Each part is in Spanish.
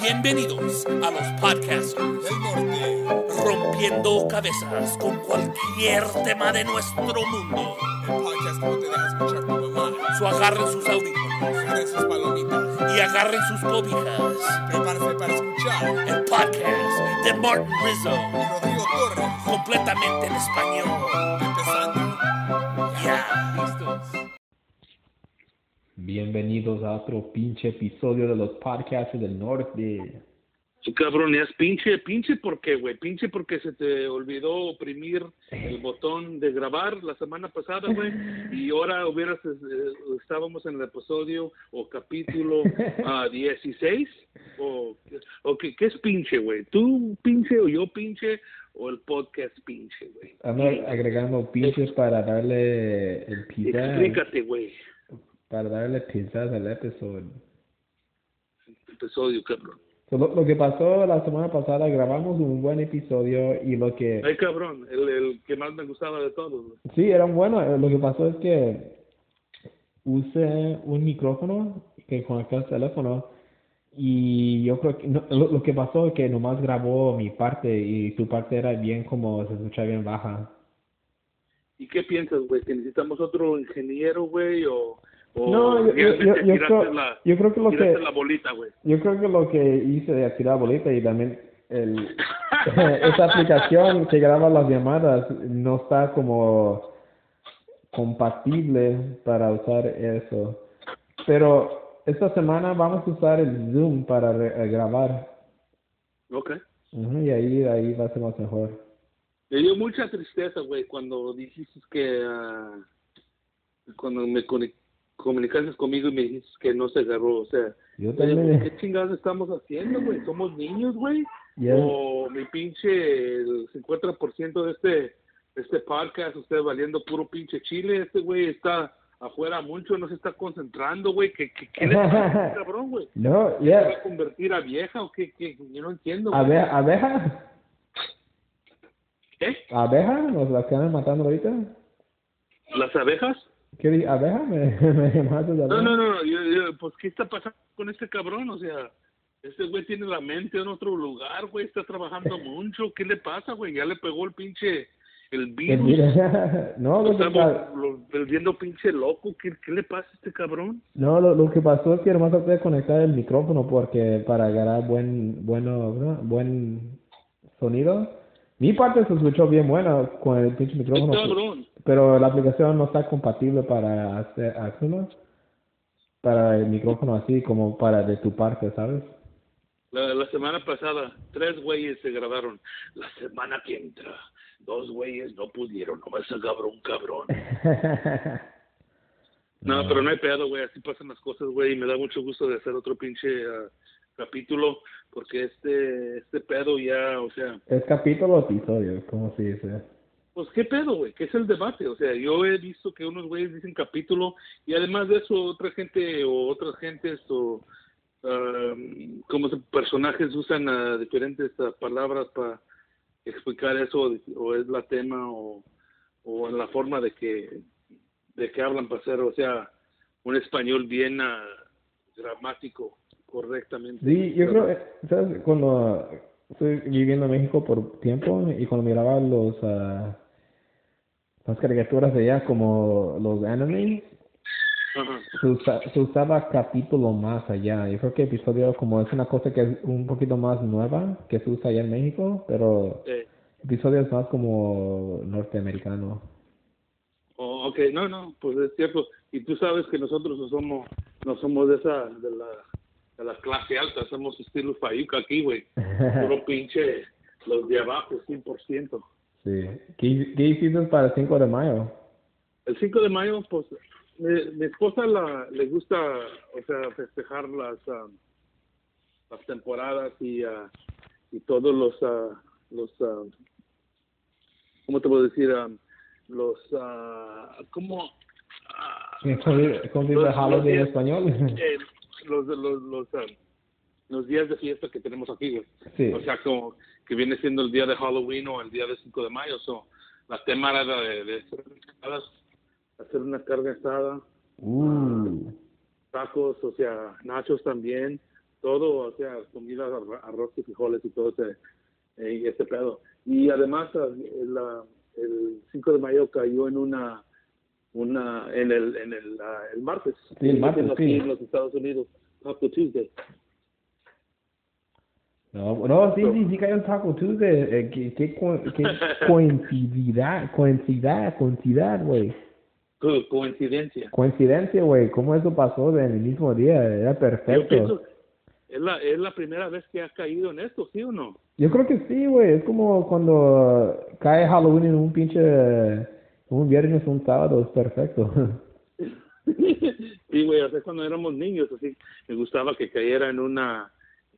Bienvenidos a los podcasters del norte. rompiendo cabezas con cualquier tema de nuestro mundo. El podcast no te deja escuchar tu mamá. So agarren sus audífonos Agarren sus palomitas. y agarren sus cobijas. Prepárate para escuchar. El podcast de Martin Rizzo, Y Rodrigo Torres. completamente en español. Bienvenidos a otro pinche episodio de los podcasts del norte. Cabrón, es pinche, pinche porque, güey, pinche porque se te olvidó oprimir el botón de grabar la semana pasada, güey, y ahora hubieras, eh, estábamos en el episodio o capítulo ah, 16, o, o ¿qué, qué es pinche, güey? ¿Tú pinche o yo pinche o el podcast pinche, güey? Ando agregando pinches para darle el pizza, Explícate, güey, para darle pizzas al episodio. episodio, cabrón. So, lo, lo que pasó la semana pasada, grabamos un buen episodio y lo que... Ay, cabrón, el, el que más me gustaba de todos. Sí, era bueno. eh, Lo que pasó es que usé un micrófono que conecté al teléfono y yo creo que no, lo, lo que pasó es que nomás grabó mi parte y tu parte era bien como se escucha bien baja. ¿Y qué piensas, güey? ¿Que necesitamos otro ingeniero, güey? ¿O, o No, yo- yo- yo- realmente yo tiraste creo- la, yo creo que lo que- la bolita, güey? Yo creo que lo que hice de tirar bolita y también el, esa aplicación que graba las llamadas no está como compatible para usar eso. Pero esta semana vamos a usar el Zoom para re- eh, grabar. Ok. Y ahí, ahí va a ser más mejor. Me dio mucha tristeza, güey, cuando dijiste que... ah, cuando me coni- comunicaste conmigo y me dijiste que no se agarró, o sea... Yo también. ¿Qué chingados estamos haciendo, güey? ¿Somos niños, güey? Ya- O mi pinche, el 50% de este, este podcast, usted valiendo puro pinche chile, este güey está afuera mucho, no se está concentrando, güey, ¿qué, qué, qué le pasa este cabrón, güey? No, ¿Se ya. va a convertir a vieja o qué? qué? Yo no entiendo. güey. Abe- ¿Abeja? ¿Qué? ¿Abeja? ¿Nos la están matando ahorita? ¿Las abejas? ¿Qué di- ¿Abeja? ¿Me, me llamaste de No, abeja? no, no, yo- yo, pues ¿qué está pasando con este cabrón? O sea, este güey tiene la mente en otro lugar, güey, está trabajando mucho, ¿qué le pasa, güey? Ya le pegó el pinche, el Que virus. no, lo que, Estamos volviendo pinche loco. ¿Qué, ¿Qué le pasa a este cabrón? no, lo, lo que pasó es que nomás traté de conectar el micrófono porque para agarrar buen, bueno, ¿no? buen sonido. Mi parte se escuchó bien buena con el pinche micrófono, cabrón. pero la aplicación no está compatible para hacer, hacerlo, para el micrófono así como para de tu parte, ¿sabes? La, la semana pasada, tres güeyes se grabaron. La semana que entra, dos güeyes no pudieron. Nomás se agarró un cabrón. No, pero no hay pedo, güey. Así pasan las cosas, güey. Y me da mucho gusto de hacer otro pinche ah, capítulo. Porque este este pedo ya, o sea, Es capítulo o episodio, como se dice. pues qué pedo, güey. ¿Qué es el debate? O sea, yo he visto que unos güeyes dicen capítulo. Y además de eso, otra gente o otras gentes o ah, como personajes usan ah, diferentes palabras para explicar eso. O es la tema o, o en la forma de que de que hablan para hacer, o sea, un español bien ah, gramático, correctamente. Sí, yo creo, eh, ¿sabes? Cuando estoy viviendo en México por tiempo y cuando miraba los ah, las caricaturas de allá como los anime, Ajá. se, usa- se usaba capítulo más allá. Yo creo que episodio como es una cosa que es un poquito más nueva que se usa allá en México, pero Eh, episodio es más como norteamericano. oh, ok, no, no, pues es cierto. Y tú sabes que nosotros no somos, no somos de esa, de la, de la clase alta, somos estilo Fayuca aquí, güey. Puro pinche, los de abajo, 100%. sí. ¿Qué, ¿Qué hiciste para el 5 de mayo? El 5 de mayo, pues, mi, mi esposa la, le gusta, o sea, festejar las, ah, las temporadas y, ah, y todos los, ah, los, ah, ¿cómo te puedo decir? Ah, los, ¿cómo? ¿Cómo dice holiday en español? eh, los, los, los, ah, los días de fiesta que tenemos aquí. Sí. O sea, como que viene siendo el día de Halloween o el día de 5 de mayo. So, la tema era de, de hacer, una carga asada, Uh. tacos, o sea, nachos también, todo, o sea, comida, arro- arroz y frijoles y todo ese, eh, pedo. Y además, ah, la- el 5 de mayo cayó en una, una, en el, en el, ah, el martes. Sí, el martes, aquí sí. en los Estados Unidos, Taco Tuesday. No, no, sí, sí, sí cayó en Taco Tuesday. Eh, qué, qué, qué coincidencia, coincidencia, coincidencia, güey. Co- coincidencia. Coincidencia, güey. ¿Cómo eso pasó en el mismo día? Era Yo perfecto. pienso, es la, es la primera vez que ha caído en esto, ¿sí o no? Yo creo que sí, güey. Es como cuando cae Halloween en un pinche... Un viernes o un sábado. Es perfecto. sí, güey, o sea, cuando éramos niños, así, me gustaba que cayera en una,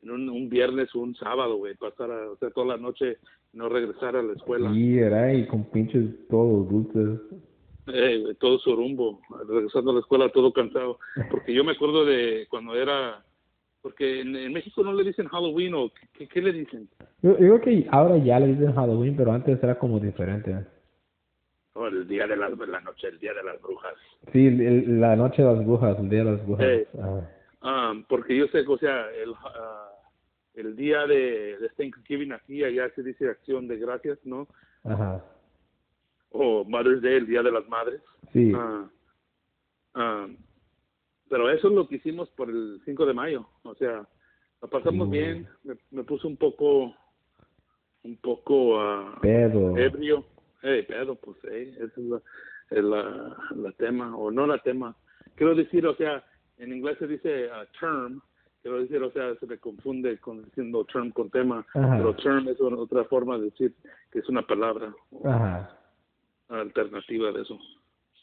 en un, un viernes o un sábado, güey, pasara, o sea, toda la noche, no regresar a la escuela, Sí, era y con pinches todos dulces. eh, güey, todo su rumbo, regresando a la escuela todo cansado, porque yo me acuerdo de cuando era, porque en, en México no le dicen Halloween o, ¿qué, qué le dicen? Yo, yo creo que ahora ya le dicen Halloween, pero antes era como diferente. Oh, el día de las, la noche, el día de las brujas. Sí, el- la noche de las brujas, el día de las brujas. Eh. Ah, porque yo sé que, o sea, el, ah, el día de, de Thanksgiving aquí, allá se dice acción de gracias, ¿no? ajá. O Mother's Day, el día de las madres. Sí. Ah, pero eso es lo que hicimos por el 5 de mayo. O sea, la pasamos bien. Me, me puse un poco, un poco Pedo. ebrio. Hey, pedo, pues, eh, esa es la, es la, la tema, o no la tema. Quiero decir, o sea, en inglés se dice ah, term. Quiero decir, o sea, se me confunde con diciendo term con tema. Ajá. Pero term es una- otra forma de decir que es una palabra Ajá. alternativa de eso.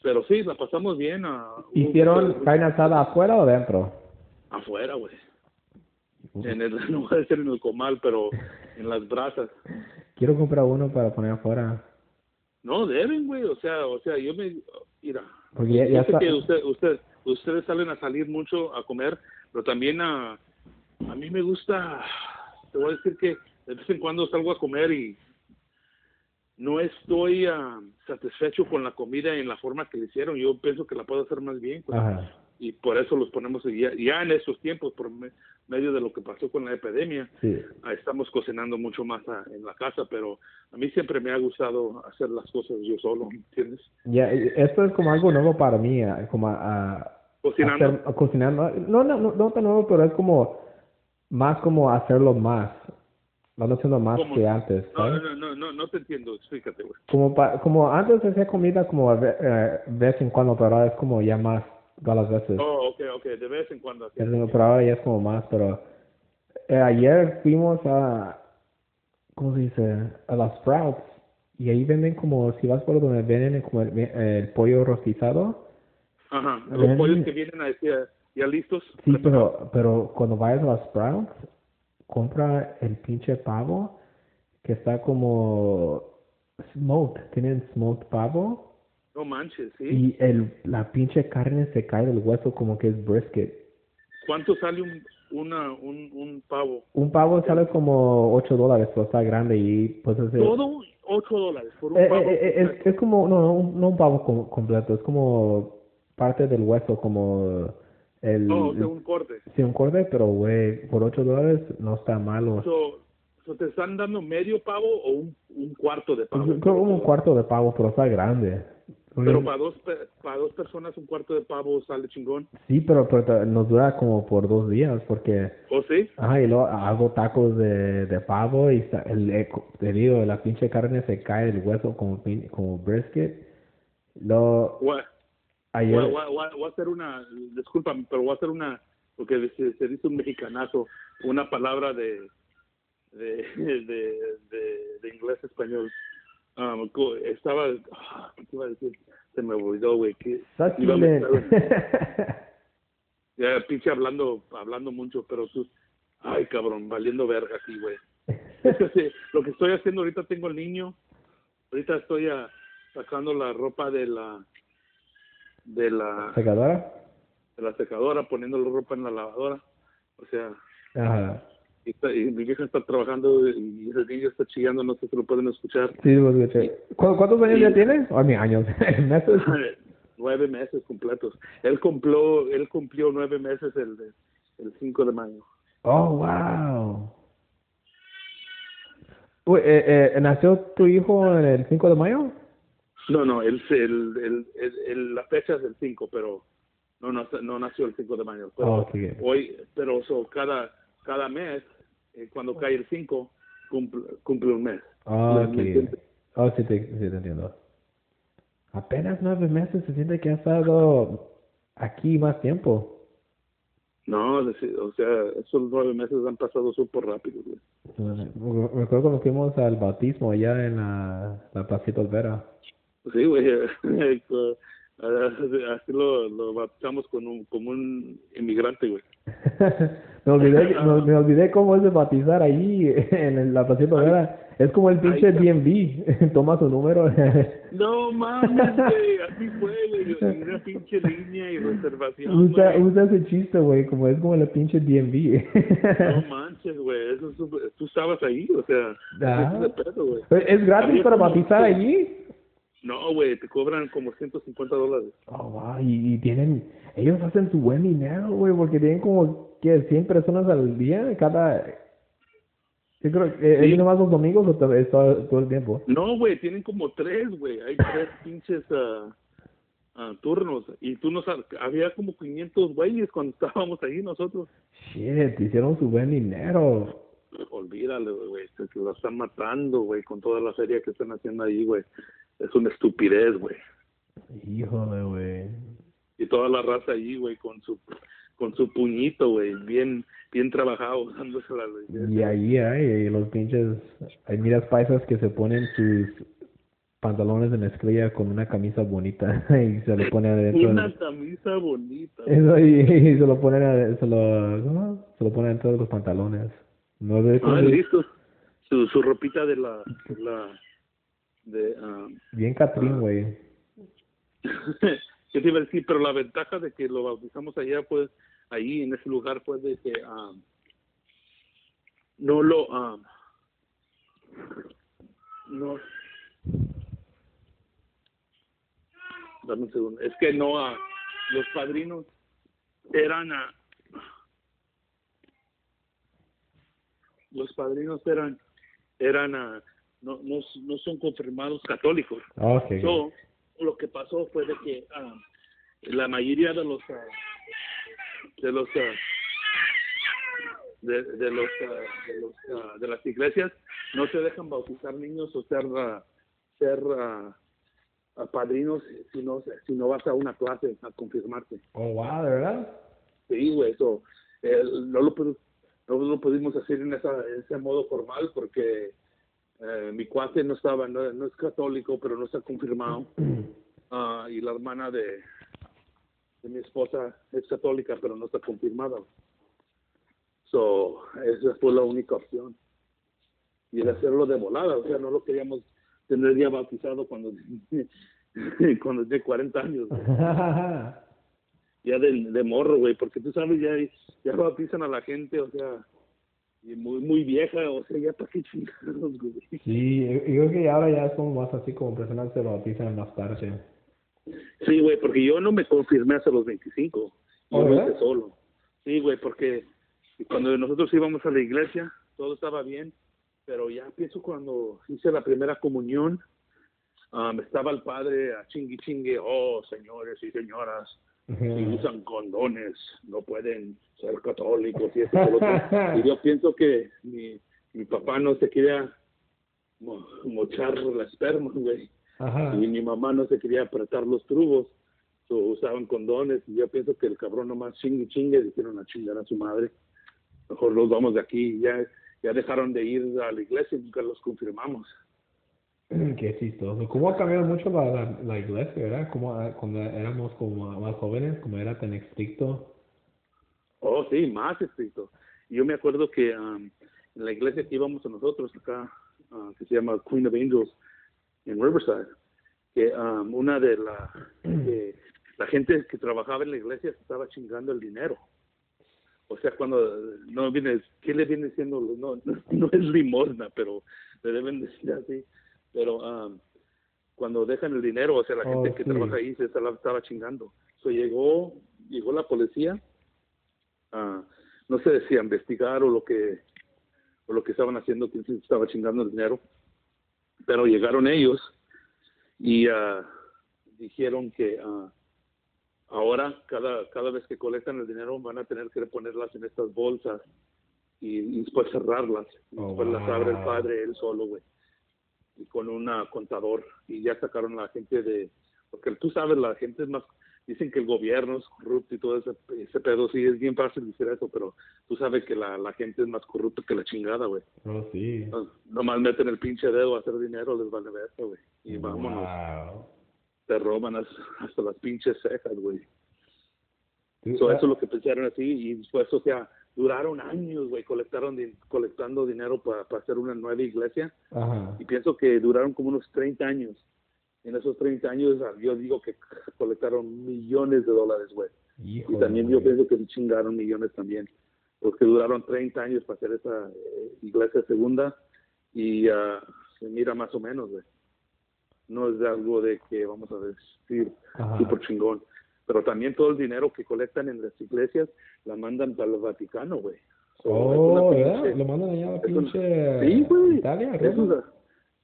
Pero sí, la pasamos bien. ah, hubo ¿Hicieron mucho- carne asada afuera o dentro? afuera, güey. En el, no voy a decir en el comal, pero en las brasas. Quiero comprar uno para poner afuera. No, deben, güey. O sea, o sea, yo me... Mira, Porque ya, ya está. que usted, usted, ustedes salen a salir mucho a comer, pero también a, a mí me gusta, te voy a decir que de vez en cuando salgo a comer y no estoy ah, satisfecho con la comida en la forma que le hicieron. Yo pienso que la puedo hacer más bien. pues, Ajá. Y por eso los ponemos ya, ya en estos tiempos, por me- medio de lo que pasó con la epidemia, Sí. ah, estamos cocinando mucho más ah, en la casa, pero a mí siempre me ha gustado hacer las cosas yo solo, ¿entiendes? Ya, eh, esto es como algo nuevo para mí, ah, como a, Cocinando. hacer- a cocinar. No, no, no, no, tan nuevo, pero es como más como hacerlo más. Ando haciendo más ¿Cómo? que antes, No, no, no, no, no te entiendo, explícate, güey. Como, pa, como antes hacía comida como a ve- eh, vez en cuando, pero ahora es como ya más todas las veces. Oh, ok, ok, de vez en cuando. así. Es como- pero ahora ya es como más, pero eh, ayer fuimos a, ¿cómo se dice? A las Sprouts y ahí venden como, si vas por donde venden como el, el pollo rostizado. Ajá, los Ven. pollos que vienen a ya, ya listos. Sí, pero, pero cuando vayas a las Sprouts, compra el pinche pavo que está como smoked, tienen smoked pavo No manches, ¿sí? y el, la pinche carne se cae del hueso como que es brisket. ¿Cuánto sale un, una, un, un pavo? Un pavo sale como 8 dólares, pero está grande y pues es, Todo 8 dólares por un eh, pavo. eh, eh, es, es como, no, no, un- no un pavo com- completo, es como parte del hueso, como el... no, o sea, un corte. Sí, un corte, pero güey, por 8 dólares no está malo. So, so ¿Te están dando medio pavo o un, un cuarto de Pues, pavo? creo como un cuarto de pavo, pero está grande. Pero para dos, para dos personas un cuarto de pavo sale chingón. Sí, pero, pero nos dura como por dos días, porque, ¿O sí? ajá, y luego hago tacos de, de pavo y el, eh, te digo, la pinche carne se cae del hueso como, pin- como brisket. Luego, Voy, ayer, voy- voy- voy- voy a hacer una, discúlpame, pero voy a hacer una, porque se, se dice un mexicanazo, una palabra de, de, de, de, de inglés español. Um, estaba, ah, ¿qué te iba a decir? Se me olvidó, güey. que iba a meter- Ya, pinche hablando, hablando mucho, pero tú, ay, cabrón, valiendo verga aquí, güey. Es que sí, lo que estoy haciendo ahorita tengo el niño, ahorita estoy ah, sacando la ropa de la, de la, ¿Secadora? de la secadora, poniendo la ropa en la lavadora, o sea, Ajá. Está- mi vieja está trabajando y el niño está chillando, no sé si lo pueden escuchar. Sí, lo escuché. ¿Cu- ¿Cuántos años ya tiene? O mi años, meses. nueve meses completos. Él cumplió, él cumplió nueve meses el, el 5 de mayo. Oh, wow. Uy, eh, eh, ¿Nació tu hijo el 5 de mayo? No, no, el, el, el, la fecha es el 5, pero no, no, no nació el 5 de mayo. Pero Oh, ok. hoy, pero so, cada, cada mes, eh, cuando cae el 5, cumple, cumple un mes. Oh, ¿Me- ok. me entiendes? Oh, sí te, sí te entiendo. Apenas nueve meses se siente que ha estado aquí más tiempo. No, o sea, esos nueve meses han pasado súper rápido, güey. Me acuerdo cuando fuimos al bautismo allá en la, la Placita Olvera. Sí, güey. Así lo, lo bautizamos con un, como un inmigrante, güey. me, olvidé, me, me olvidé cómo es de bautizar ahí en la Olvera. Es como el pinche. DMV. Toma su número. No mames, güey, así fue, güey, una pinche línea y reservación, usa, usa ese chiste, güey, como es como el pinche No DMV. manches, güey, eso tú estabas ahí, o sea, Ah. es de pedo, güey. ¿Es gratis Había para bautizar allí? No, güey, te cobran como 150 dólares. Oh, wow, y, y tienen, ellos hacen su buen dinero, güey, porque tienen como, ¿qué? 100 personas al día, cada, yo creo, que Sí. ¿es nomás los domingos o todo, todo el tiempo? No, güey, tienen como tres, güey, hay tres pinches ah, ah, turnos, y tú no sabes, había como 500 güeyes cuando estábamos ahí nosotros. Shit, hicieron su buen dinero. Olvídalo, güey, se lo están matando, güey, con toda la feria que están haciendo ahí, güey. Es una estupidez, güey. Híjole, güey. y toda la raza ahí, güey, con su con su puñito, güey, bien bien trabajado, dándose la Y ahí hay los pinches, hay miras paisas que se ponen sus pantalones de mezclilla con una camisa bonita y se lo ponen adentro. Una camisa bonita. Eso y, y se lo ponen, a- se lo, ¿cómo? Se lo ponen dentro de los pantalones. No sé Ah, se- listo. Su, su ropita de la la de ah, Bien Catrín, güey. ¿Qué te iba a decir? Pero la ventaja de que lo bautizamos allá, pues, ahí en ese lugar, fue de que ah, no lo. ah, no. Dame un segundo. Es que no. ah, los padrinos eran. ah, los padrinos eran. eran ah, no, no, no son confirmados católicos. Okay. So, lo que pasó fue de que ah, la mayoría de los ah, de los ah, de, de los, ah, de, los ah, de las iglesias no se dejan bautizar niños o ser ah, ser ah, ah, padrinos si no si no vas a una clase a confirmarte Oh, wow, ¿de verdad? sí güey eso eh, no lo no lo pudimos hacer en esa en ese modo formal porque eh, mi cuate no estaba no, no es católico pero no está confirmado Ah, y la hermana de, de mi esposa es católica, pero no está confirmada. So, esa fue la única opción. Y el hacerlo de volada, o sea, no lo queríamos tener ya bautizado cuando, cuando tenía 40 años, ya de, de morro, güey, porque tú sabes, ya, ya bautizan a la gente, o sea, y muy, muy vieja, o sea, ya para qué chingados, güey. sí, yo yo creo que ahora ya es como más así como personas se bautizan más tarde. Sí, güey, porque yo no me confirmé hasta los 25. Yo ¿Oh, lo verdad? hice solo. Sí, güey, porque cuando nosotros íbamos a la iglesia, todo estaba bien, pero ya pienso cuando hice la primera comunión, um, estaba el padre a chingui chingue, oh, señores y señoras, si usan condones, no pueden ser católicos y eso y yo pienso que mi, mi papá no se quería mo- mochar la esperma, güey. Ajá. y mi mamá no se quería apretar los trubos, so, usaban condones y yo pienso que el cabrón nomás chingue y chingue, dijeron a chingar a su madre, mejor los vamos de aquí, ya ya dejaron de ir a la iglesia y nunca los confirmamos. Qué chistoso. ¿Cómo ha cambiado mucho la, la, la iglesia, verdad? Como ah, cuando éramos como más jóvenes, como era tan estricto. Oh, sí, más estricto. Yo me acuerdo que um, en la iglesia que íbamos a nosotros acá, ah, que se llama Queen of Angels, en Riverside, que um, una de la, la gente que trabajaba en la iglesia se estaba chingando el dinero. O sea, cuando no viene, ¿qué le viene diciendo? No, no, no es limosna, pero le deben decir así. Pero um, cuando dejan el dinero, o sea, la Oh, gente que sí. trabaja ahí se estaba, estaba chingando. So, llegó, llegó la policía, ah, no sé si a investigar o lo que, o lo que estaban haciendo, quién se estaba chingando el dinero, pero llegaron ellos y ah, dijeron que ah, ahora cada, cada vez que colectan el dinero van a tener que ponerlas en estas bolsas y, y después cerrarlas. Y Oh, después las abre el padre él solo, güey. Y con un contador. Y ya sacaron a la gente de... Porque tú sabes, la gente es más... Dicen que el gobierno es corrupto y todo ese, ese pedo. Sí, es bien fácil decir eso, pero tú sabes que la, la gente es más corrupta que la chingada, güey. Oh, sí. No- Nomás meten el pinche dedo a hacer dinero, les vale ver, güey. Y vámonos. Te roban hasta, hasta las pinches cejas, güey. Tú- So, ah, eso es lo que pensaron así y después, o sea, duraron años, güey, colectaron colectando dinero para hacer una nueva iglesia Ajá. y pienso que duraron como unos 30 años. En esos 30 años ah, yo digo que colectaron millones de dólares, güey. Y también yo pienso que chingaron millones también. Porque duraron 30 años para hacer esa eh, iglesia segunda y ah, se mira más o menos, güey. No es algo de que vamos a decir Ajá. chingón. Pero también todo el dinero que colectan en las iglesias la mandan para el Vaticano, güey. So, es Oh, pinche- ¿verdad? Lo mandan allá a la es una- pinche Sí, güey. Italia, Es una-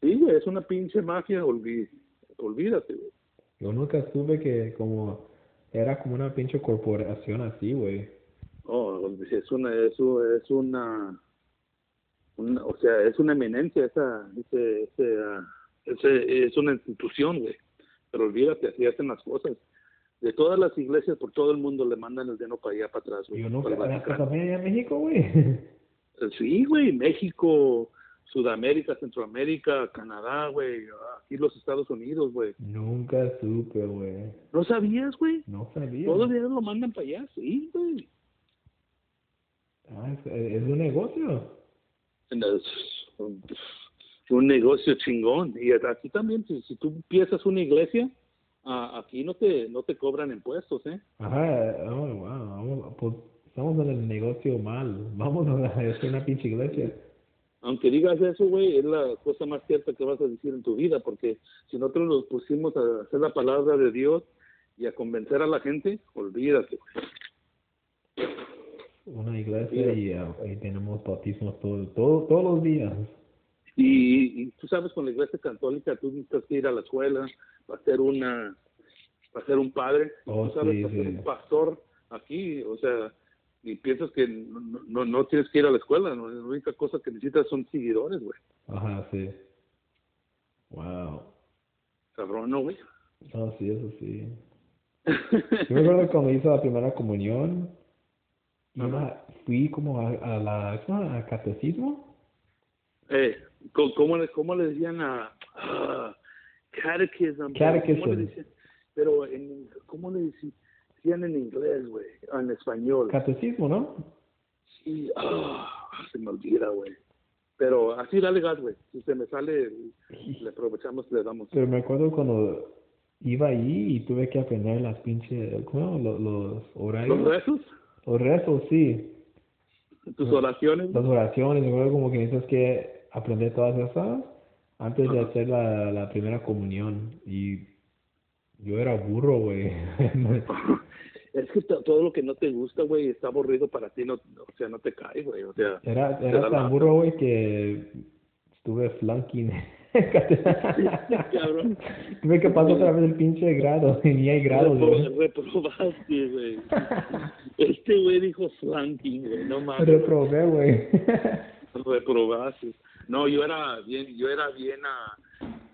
sí, güey, es una pinche mafia, olví- olvídate, güey. Yo nunca supe que como era como una pinche corporación así, güey. Oh, es una, eso es una, una, o sea, es una eminencia esa, ese, ese, ah, ese- es una institución, güey. Pero olvídate, así hacen las cosas. De todas las iglesias por todo el mundo le mandan el dinero para allá, para atrás, güey. Yo nunca, para hasta también en México, güey. Eh, Sí, güey, México, Sudamérica, Centroamérica, Canadá, güey, aquí los Estados Unidos, güey. Nunca supe, güey. ¿No sabías, güey? No sabía. Todo el dinero lo mandan para allá, sí, güey. Ah, es, es un negocio. Es un, un negocio chingón. Y aquí también, si, si tú empiezas una iglesia, ah, aquí no te no te cobran impuestos, ¿eh? Ajá, oh, wow. Vamos, pues, estamos en el negocio mal. Vamos a hacer una pinche iglesia. Aunque digas eso, güey, es la cosa más cierta que vas a decir en tu vida, porque si nosotros nos pusimos a hacer la palabra de Dios y a convencer a la gente, olvídate. Una iglesia y ah, ahí tenemos bautismos todo, todo, todos los días. Y, y tú sabes, con la iglesia católica tú necesitas que ir a la escuela para ser una para ser un padre. Oh, tú sabes, sí, para ser un pastor aquí, o sea, y piensas que no, no, no tienes que ir a la escuela, ¿no? la única cosa que necesitas son seguidores, güey. Ajá, sí. Wow. Cabrón, ¿no, güey? No, sí, eso sí. Yo me acuerdo cuando hice la primera comunión, iba, fui como a, a la. ¿A catecismo? Eh, ¿cómo, le, ¿Cómo le decían a... ah, catechism. ¿cómo Catechism. le decían? Pero, en, ¿cómo le decían en inglés, güey? Ah, En español. Catecismo, ¿no? Sí, ah, se me olvida, güey. Pero así dale gas, güey. Si se me sale, le aprovechamos, le damos. Pero me acuerdo cuando iba ahí y tuve que aprender las pinches, ¿cómo? Los, los horarios. Los rezos, Los rezos, sí. Tus oraciones. Las oraciones, me acuerdo como que necesitas que aprender todas esas antes de hacer la, la primera comunión. Y yo era burro, güey. Es que to- todo lo que no te gusta, güey, está aburrido para ti, no, o sea, no te cae, güey. O sea, Era, era tan burro, güey, que estuve flunking. cabrón. Tuve que pasar otra vez el pinche grado, y ni hay Repro- güey. reprobaste, güey. Este güey dijo flanking, güey, no mames. Reprobé, güey. reprobaste. No, yo era bien, yo era bien a,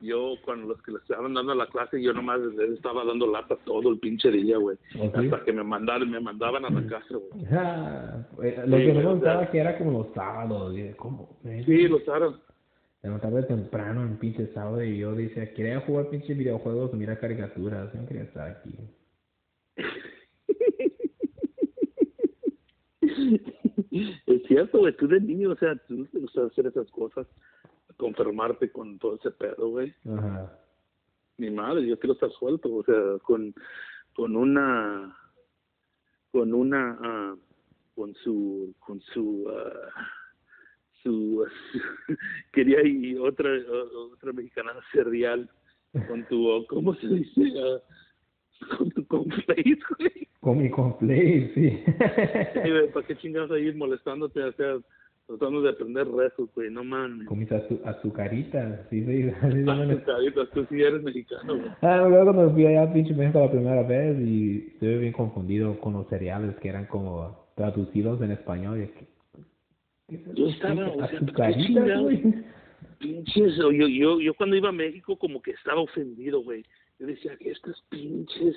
yo con los que le estaban dando la clase, yo nomás les estaba dando lata todo el pinche día, güey. ¿Oh, sí? Hasta que me mandaron, me mandaban a la casa, güey. Ah, güey, Lo Sí, que no güey, me sea- que era como los sábados, y ¿cómo? Sí, los aros. Levantarme temprano en pinche sábado y yo decía, quería jugar pinche videojuegos, mira caricaturas, yo no quería estar aquí. Es cierto, güey, tú de niño, o sea, tú no te gusta hacer esas cosas, conformarte con todo ese pedo, güey. Ajá. Mi madre, yo quiero estar suelto, o sea, con, con una, con una, ah, con su, con su, ah, su, quería y otra, otra mexicana serial con tu, ¿cómo se dice? Ah, con tu conflace, güey. Con mi complay, sí. ¿Para qué chingados ahí molestándote? O sea, tratando de aprender rezos, güey, no mames. Con mis azu- azucaritas, sí, sí. Azucaritas, tú sí eres mexicano, güey. Ah, luego cuando fui allá a pinche México la primera vez y estuve bien confundido con los cereales que eran como traducidos en español. Y es que, ¿qué es eso? Yo estaba, o sea, ¿qué güey. pinches, yo, yo, yo cuando iba a México como que estaba ofendido, güey. Yo decía que estos pinches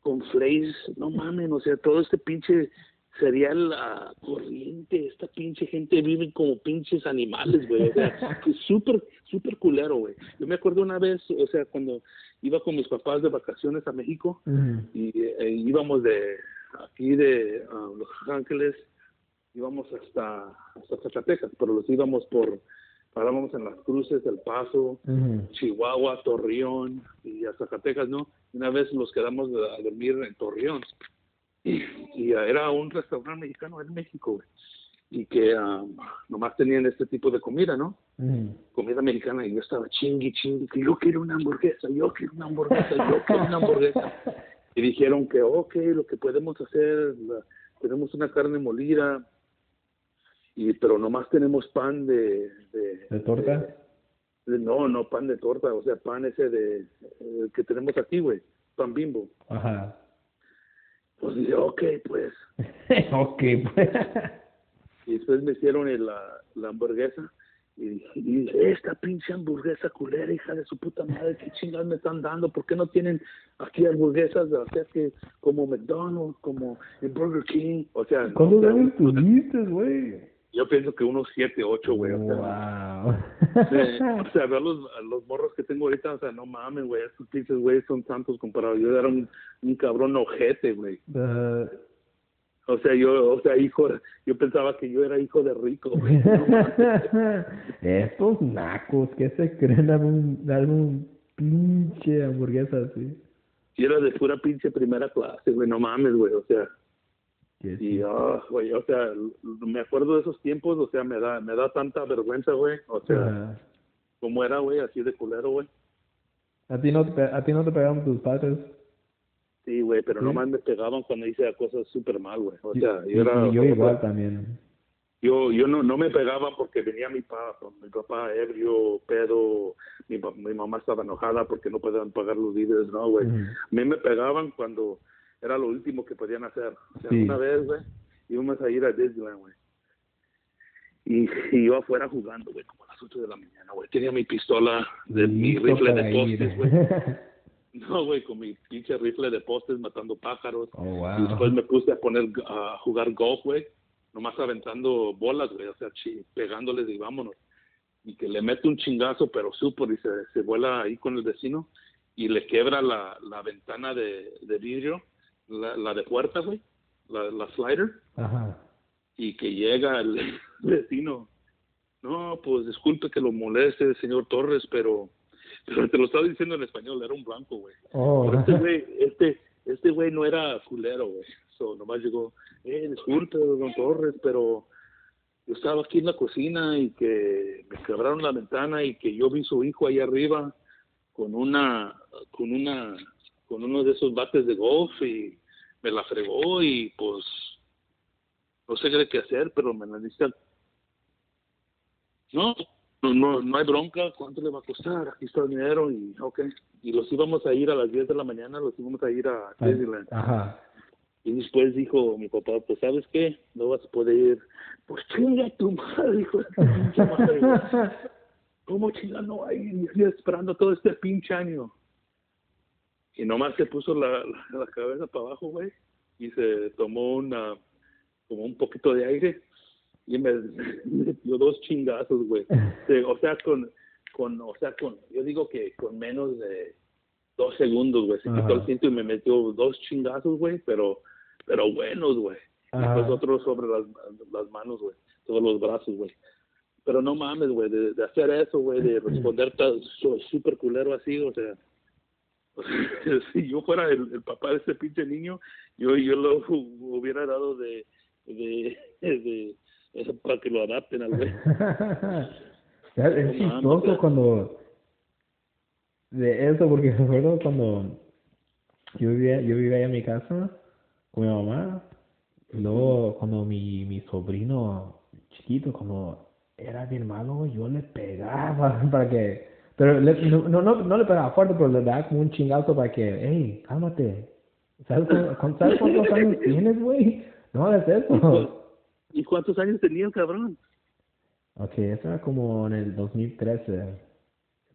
con flakes, no mamen, o sea, todo este pinche cereal ah, corriente, esta pinche gente vive como pinches animales, güey, o sea, súper, súper culero, güey. Yo me acuerdo una vez, o sea, cuando iba con mis papás de vacaciones a México y eh, íbamos de aquí de ah, Los Ángeles, íbamos hasta, hasta Zacatecas, pero los íbamos por, parábamos en las cruces del Paso. Chihuahua, Torreón y a Zacatecas, ¿no? Una vez nos quedamos a dormir en Torreón y, y era un restaurante mexicano en México, güey, y que ah, nomás tenían este tipo de comida, ¿no? Comida mexicana y yo estaba chingui, chingui, que yo quiero una hamburguesa, yo quiero una hamburguesa, yo quiero una hamburguesa. Y dijeron que, ok, lo que podemos hacer, la- tenemos una carne molida, y pero nomás tenemos pan de... ¿De, ¿De torta? de- no, no, pan de torta, o sea, pan ese de... el que tenemos aquí, güey, pan bimbo. Ajá. Pues dije, ok, pues. ok, pues. Y después me hicieron el- la, la hamburguesa. Y dije, y esta pinche hamburguesa culera, hija de su puta madre, ¿qué chingados me están dando? ¿Por qué no tienen aquí hamburguesas o sea, que como McDonald's, como en Burger King? O sea, no, ¿Cuántos pero- años tuviste, güey? Yo pienso que unos 7, 8, güey. O sea, Wow. eh, o sea, ver los, los morros que tengo ahorita, o sea, no mames, güey, estos pinches güey son tantos comparados. Yo era un, un cabrón ojete, güey. Uh, O sea, yo, o sea, hijo, yo pensaba que yo era hijo de rico, güey. Estos nacos que se creen dar un pinche hamburguesa así. Y era de pura pinche primera clase, güey, no mames, güey, o sea, Que y, ah, güey, o sea, me acuerdo de esos tiempos, o sea, me da, me da tanta vergüenza, güey, o sea, Ajá. como era, güey, así de culero, güey. ¿A ti no te, a ti no te pegaron tus padres? Sí, güey, pero ¿Sí? nomás me pegaban cuando hice cosas súper mal, güey, o sea, yo era, y yo igual también. yo, yo no, no me pegaban porque venía mi papá, mi papá ebrio, pedo, mi, mi mamá estaba enojada porque no podían pagar los vídeos, no, güey. A mí me pegaban cuando era lo último que podían hacer. O sea, Sí. una vez, güey, íbamos a ir a Disneyland, güey. Y, y yo afuera jugando, güey, como a las 8 de la mañana, güey. Tenía mi pistola de mi rifle de postes, güey. No, güey, con mi pinche rifle de postes matando pájaros. Oh, Y después me puse a poner a jugar golf, güey. Nomás aventando bolas, güey. O sea, chi- pegándoles y vámonos. Y que le mete un chingazo, pero súper, y se, se vuela ahí con el vecino. Y le quebra la, la ventana de, de vidrio, la, la de puerta, güey. La, la slider. Ajá. Y que llega el vecino. No, pues disculpe que lo moleste, señor Torres, pero... Pero te lo estaba diciendo en español, era un blanco, güey. Oh. Este güey, este, este güey no era culero, güey. So, nomás llegó, eh, disculpe, don Torres, pero yo estaba aquí en la cocina y que me quebraron la ventana y que yo vi su hijo ahí arriba con una, con una, con uno de esos bates de golf y me la fregó y pues no sé qué hacer, pero me la necesita. No, no, no, no hay bronca, ¿cuánto le va a costar? Aquí está el dinero y, ok. Y los íbamos a ir a las 10 de la mañana, los íbamos a ir a Disneyland. Ajá. Y después dijo mi papá, pues, ¿sabes qué? No vas a poder ir. Pues, chinga tu madre, hijo de tu pinche madre. ¿Cómo chinga no hay? Y estoy esperando todo este pinche año. Y nomás se puso la, la, la cabeza para abajo, güey, y se tomó una, como un poquito de aire y me, me dio dos chingazos, güey. O sea, con, con, o sea, con, yo digo que con menos de dos segundos, güey, se quitó el cinto y me metió dos chingazos, güey, pero, pero buenos, güey. Otros sobre las, las manos, güey, todos los brazos, güey. Pero no mames, güey, de, de hacer eso, güey, de responder súper culero así, o sea, o sea, si yo fuera el, el papá de ese pinche niño, yo yo lo hubiera dado de, de, de, de- para que lo adapten al güey. Es chistoso cuando de eso porque recuerdo cuando yo vivía, yo vivía en mi casa con mi mamá, y luego cuando mi, mi sobrino chiquito, cuando era bien malo, yo le pegaba para que, pero le- no, no, no, no le pegaba fuerte, pero le daba como un chingazo para que, hey, cálmate. ¿Sabes, cu- ¿sabes cuántos años tienes, güey? No hagas eso. ¿Y cuántos años tenía el cabrón? Ok, eso era como en el 2013.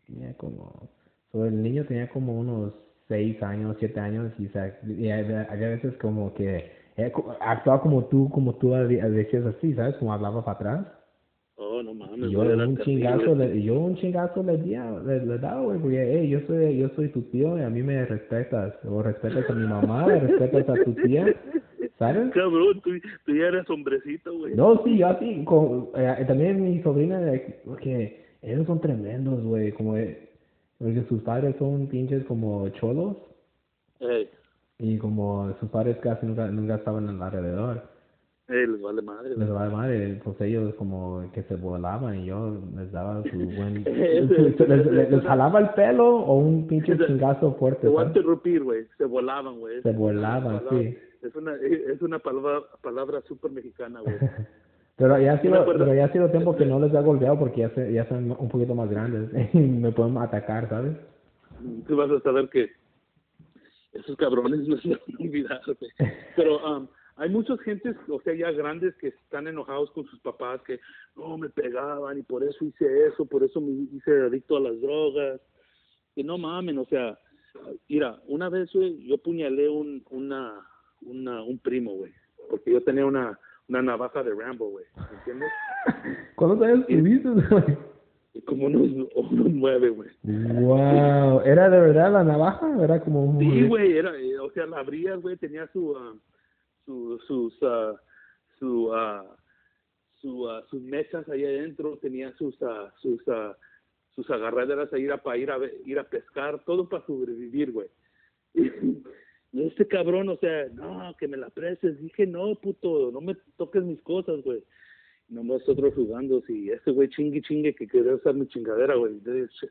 Tenía como... so, el niño tenía como unos 6 años, 7 años y, o sea, y había, había veces como que eh, actuaba como tú, como tú de- decías así, ¿sabes? Como hablaba para atrás. No mames. Yo un chingazo, le, yo un chingazo le, di a- le, le daba, güey, porque, hey, yo soy, yo soy tu tío y a mí me respetas. O respetas a mi mamá, o respetas a tu tía, ¿sabes? Cabrón, tú, tú ya eres hombrecito, güey. No, sí, yo así, con, eh, también mi sobrina, porque ellos son tremendos, güey, como, porque sus padres son pinches como cholos, y como sus padres casi nunca, nunca estaban alrededor, ey, les vale madre. les vale madre, pues ellos como que se volaban y yo les daba su buen, les, les, les jalaba el pelo o un pinche chingazo fuerte, Te voy a interrumpir, güey. Se volaban, güey. Se volaban, sí. Es una, es una palabra, palabra súper mexicana, güey. Pero ya ha sido, pero ya ha sido tiempo que no les ha golpeado porque ya, se, ya son un poquito más grandes y me pueden atacar, ¿sabes? Tú vas a saber que esos cabrones no se van a olvidar, güey. Pero um, hay muchas gentes, o sea, ya grandes que están enojados con sus papás, que no me pegaban y por eso hice eso, por eso me hice adicto a las drogas. Que no mamen, o sea, mira, una vez, güey, yo puñalé un, una, una, un primo, güey, porque yo tenía una, una navaja de Rambo, güey, ¿me entiendes? ¿Cuántos años tuviste, güey? Como unos, unos nueve, güey. Wow, ¿era de verdad la navaja? ¿Era como un... Sí, güey, era, eh, o sea, la abrías, güey, tenía su, ah, su, sus, ah, su, ah, su, ah, sus mesas ahí adentro, tenía sus, sus, sus agarraderas ahí para ir a, ir a pescar, todo para sobrevivir, güey. Y este cabrón, o sea, no, que me la prestes. Dije, no, puto, no me toques mis cosas, güey. Nomás nosotros jugando, si ese güey chingue chingue que quería usar mi chingadera, güey.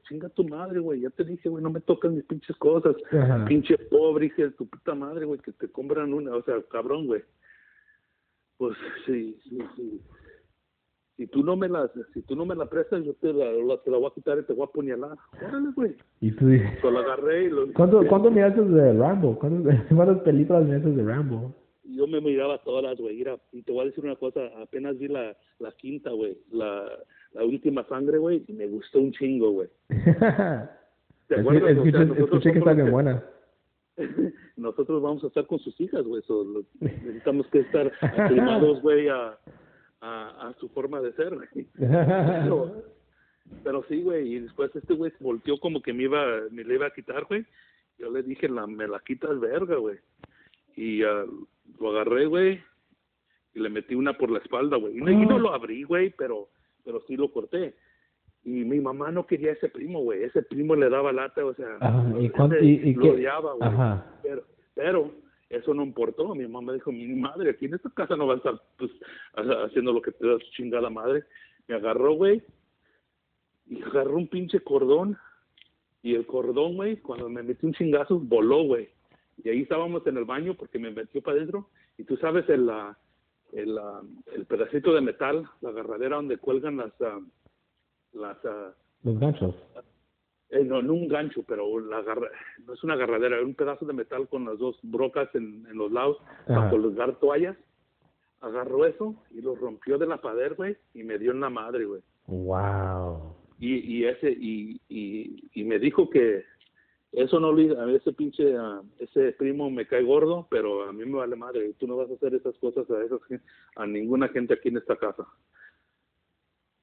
Chinga tu madre, güey. Ya te dije, güey, no me toques mis pinches cosas. Ajá. Pinche pobre, hija de tu puta madre, güey, que te compran una, o sea, cabrón, güey. Pues sí, sí, sí. Si tú no me la, si tú no me la prestas, yo te la, la- te la voy a quitar y te voy a apuñalar. Órale, güey. Y tú... So, la agarré y lo... ¿Cuánto, ¿Cuánto miraste de Rambo? ¿Cuántas, ¿Cuántas películas miraste de Rambo? Yo me miraba todas, güey. Mira, y te voy a decir una cosa, apenas vi la, la quinta, güey, la, la última sangre, güey, y me gustó un chingo, güey. ¿Te acuerdas? O sea, escuché, que está bien buena. nosotros vamos a estar con sus hijas, güey. so, necesitamos que estar aclimados, güey, a, a, a su forma de ser, güey. Pero, pero sí, güey, y después este güey se volteó como que me iba, me le iba a quitar, güey. Yo le dije, la, me la quitas verga, güey. Y ah, lo agarré, güey, y le metí una por la espalda, güey. Y, no- y no lo abrí, güey, pero, pero sí lo corté. Y mi mamá no quería ese primo, güey. Ese primo le daba lata, o sea, Ajá, ¿y ese cuánto- y- y lo qué? odiaba, güey. Pero, pero eso no importó. Mi mamá dijo, mi madre, aquí en esta casa no va a estar pues, ha- haciendo lo que te da su chingada madre. Me agarró, güey, y agarró un pinche cordón. Y el cordón, güey, cuando me metí un chingazo, voló, güey. Y ahí estábamos en el baño porque me metió para adentro. Y tú sabes, el, el, el pedacito de metal, la agarradera donde cuelgan las... ah, las ah, Los ganchos. eh, no, no un gancho, pero la agarra, no es una agarradera, es un pedazo de metal con las dos brocas en, en los lados Ajá. para colgar toallas. Agarró eso y lo rompió de la pared, güey, y me dio en la madre, güey. Wow. Y, y ese y, y, y me dijo que eso no a mí ese pinche ah, ese primo me cae gordo, pero a mí me vale madre. Tú no vas a hacer esas cosas a esas a ninguna gente aquí en esta casa.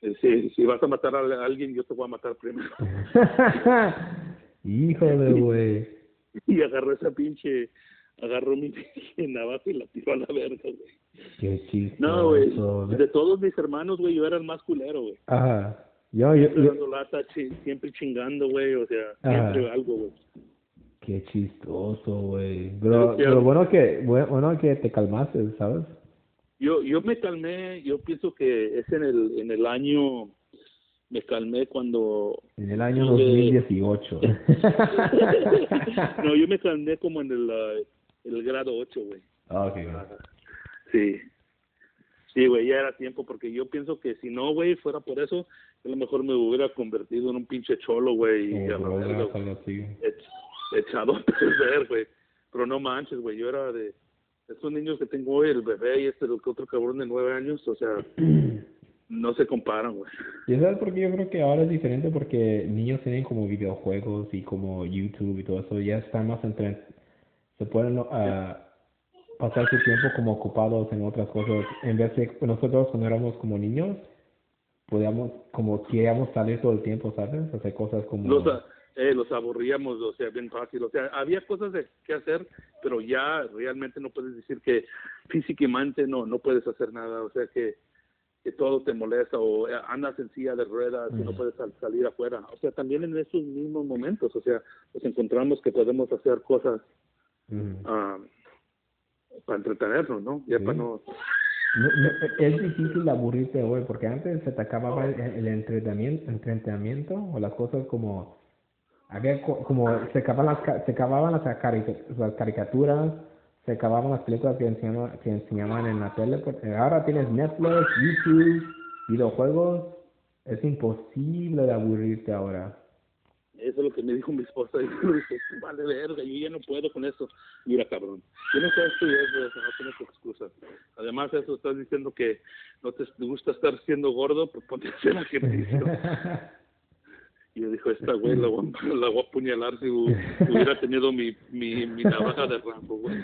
Eh, Si, si vas a matar a alguien, yo te voy a matar primero. Híjole, güey. y agarró esa pinche, agarró mi pinche navaja y la tiró a la verga, güey. Qué chistoso. No, güey, de todos mis hermanos, güey, yo era el más culero, güey. Ajá. Yo, yo, Siempre yo- lata, chi- siempre chingando, güey, o sea, Ajá. siempre algo, güey. Qué chistoso, güey. Pero Pero, pero bueno que, bueno bueno que te calmaste, ¿sabes? Yo, yo me calmé, yo pienso que es en el, en el año, me calmé cuando En el año Tuve- 2018. no, yo me calmé como en el, ah, el grado 8, güey. Ah, ok, güey. Sí. Sí, güey, ya era tiempo, porque yo pienso que si no, güey, fuera por eso, a lo mejor me hubiera convertido en un pinche cholo, güey, y a la verga, echado a perder, güey. Pero no manches, güey, yo era de estos niños que tengo hoy, el bebé y este el otro cabrón de nueve años, o sea, no se comparan, güey. Y sabes por qué yo creo que ahora es diferente porque niños tienen como videojuegos y como YouTube y todo eso, ya están más entre se pueden ah, pasar su tiempo como ocupados en otras cosas en vez de nosotros cuando éramos como niños podíamos como queríamos salir todo el tiempo, ¿sabes? Hacer cosas como Los, eh, los aburríamos, o sea, bien fácil, o sea, había cosas de que hacer, pero ya realmente no puedes decir que físicamente no no puedes hacer nada, o sea que que todo te molesta o eh, andas en silla de ruedas y no Ujú. puedes sal- salir afuera. O sea, también en esos mismos momentos, o sea, nos encontramos que podemos hacer cosas ah, para entretenernos, ¿no? Ya Sí. para no... No- no, es difícil aburrirte hoy porque antes se te acababa el, el entretenimiento o las cosas como había co- como se acababan las se acababan las caricaturas se acababan las películas que enseñaban, que enseñaban en la tele pues, eh, ahora tienes Netflix YouTube videojuegos. Es imposible de aburrirte ahora Eso es lo que me dijo mi esposa y yo dije, vale verga, yo ya no puedo con eso. Mira, cabrón, tienes esto y eso, no tienes excusa. Además, eso estás diciendo que no te gusta estar siendo gordo, pues ponte a hacer ejercicio. Y yo dijo, esta güey la voy, a- la voy a apuñalar si hu- hubiera tenido mi, mi, mi navaja de Rambo, güey.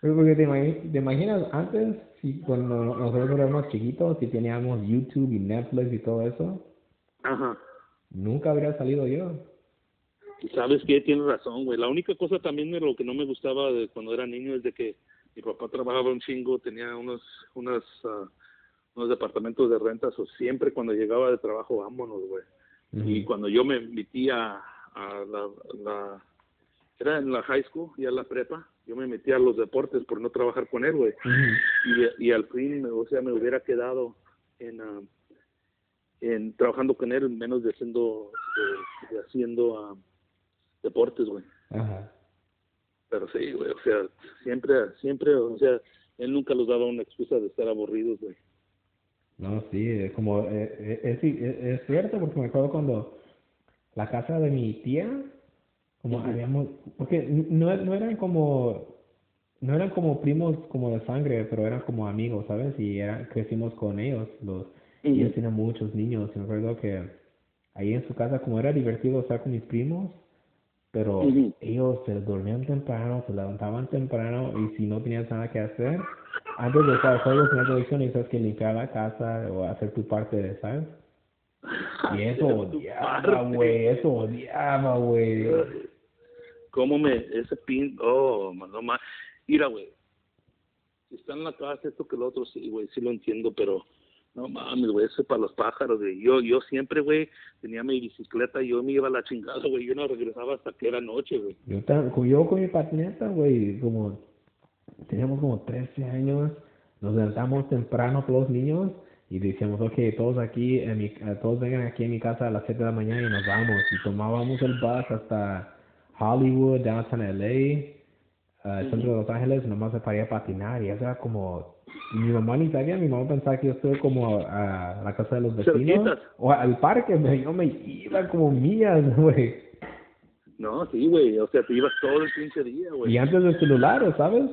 Pero porque te, imagi- te imaginas antes, si cuando nosotros éramos chiquitos, si teníamos YouTube y Netflix y todo eso, Ajá. nunca habría salido yo. Y sabes que tienes razón, güey. La única cosa también de lo que no me gustaba de cuando era niño es de que mi papá trabajaba un chingo, tenía unos unos ah, unos departamentos de rentas o siempre cuando llegaba de trabajo, vámonos, güey. Y cuando yo me metía a la, la era en la high school y a la prepa, yo me metía a los deportes por no trabajar con él, güey. Y, y al fin, o sea, me hubiera quedado en ah, en trabajando con él en menos de haciendo de, de haciendo ah, deportes, güey. Ajá. Pero sí, güey, o sea, siempre, siempre, o sea, él nunca nos daba una excusa de estar aburridos, güey. No, sí, es como, eh, eh, es, es, es cierto, porque me acuerdo cuando la casa de mi tía, como habíamos, porque no, no eran como, no eran como primos como de sangre, pero eran como amigos, ¿sabes? Y era, crecimos con ellos, los, y ellos tenían muchos niños, y me acuerdo que ahí en su casa, como era divertido estar con mis primos, pero ellos se dormían temprano, se levantaban temprano, y si no tenías nada que hacer, antes de jugar juegos en la televisión necesitas que limpiar la casa o hacer tu parte, ¿sabes? Y eso odiaba, güey, eso odiaba, güey. ¿Cómo me, ese pin, oh, no más. Mira, güey, si está en la casa, esto que lo otro, sí, güey, sí lo entiendo, pero no mames, güey, eso es para los pájaros, güey. Yo, yo siempre, güey, tenía mi bicicleta yo me iba a la chingada, güey, yo no regresaba hasta que era noche, güey. Yo, yo con mi patineta, güey, como teníamos como 13 años, nos levantamos temprano todos los niños y decíamos, ok, todos aquí, en mi, eh, todos vengan aquí en mi casa a las 7 de la mañana y nos vamos. Y tomábamos el bus hasta Hollywood, downtown LA, eh, el centro de Los Ángeles, nomás para ir a patinar. Y eso era como, mi mamá ni sabía, mi mamá pensaba que yo estoy como a la casa de los vecinos Cerquitas. o al parque, me- yo me iba como millas, güey. No, sí, güey, o sea, te ibas todo el pinche día, güey. Y antes del celular, ¿sabes?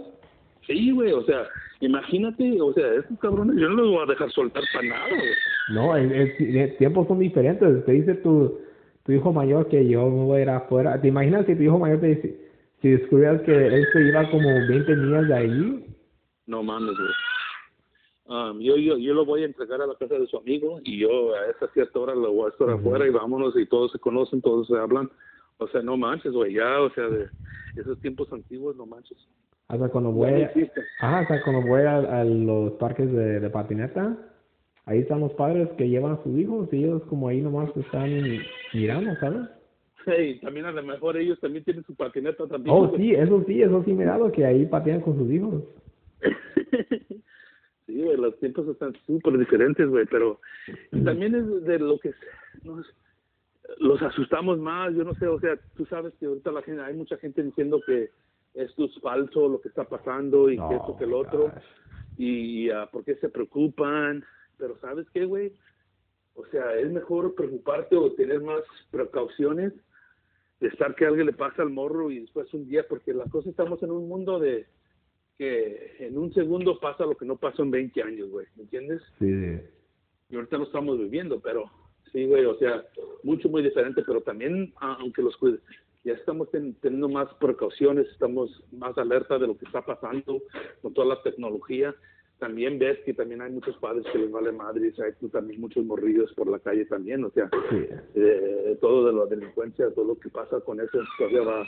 Sí, güey, o sea, imagínate, o sea, estos cabrones yo no los voy a dejar soltar para nada, güey. No, el, el- el tiempos son diferentes. Te dice tu, tu hijo mayor que yo me voy a ir afuera. ¿Te imaginas si tu hijo mayor te dice, si descubrías que él se iba como 20 millas de ahí? No mames, güey. Um, yo, yo, yo lo voy a entregar a la casa de su amigo y yo a esa cierta hora lo voy a estar afuera y vámonos y todos se conocen, todos se hablan. O sea, no manches, güey, ya, o sea, de esos tiempos antiguos, no manches. Hasta cuando voy, a- ajá, hasta cuando voy a, a los parques de, de patineta, ahí están los padres que llevan a sus hijos y ellos como ahí nomás están mirando, ¿sabes? Hey, también a lo mejor ellos también tienen su patineta también. Oh, sí, eso sí, eso sí dado, que ahí patinan con sus hijos. sí, güey, los tiempos están súper diferentes, güey, pero también es de lo que no sé, los asustamos más, yo no sé, o sea, tú sabes que ahorita la gente, hay mucha gente diciendo que esto es falso, lo que está pasando y que esto, que el otro, gosh. y ah, por qué se preocupan, pero ¿sabes qué, güey? O sea, es mejor preocuparte o tener más precauciones de estar que alguien le pasa al morro y después un día, porque la cosa estamos en un mundo de que en un segundo pasa lo que no pasó en 20 años, güey, ¿me entiendes? Sí, y ahorita lo estamos viviendo, pero sí, güey, o sea, mucho, muy diferente, pero también, aunque los cuide, ya estamos ten- teniendo más precauciones, estamos más alerta de lo que está pasando con toda la tecnología. También ves que también hay muchos padres que les vale madre, hay también muchos morrillos por la calle también, o sea, Sí. eh, todo de la delincuencia, todo lo que pasa con eso todavía va,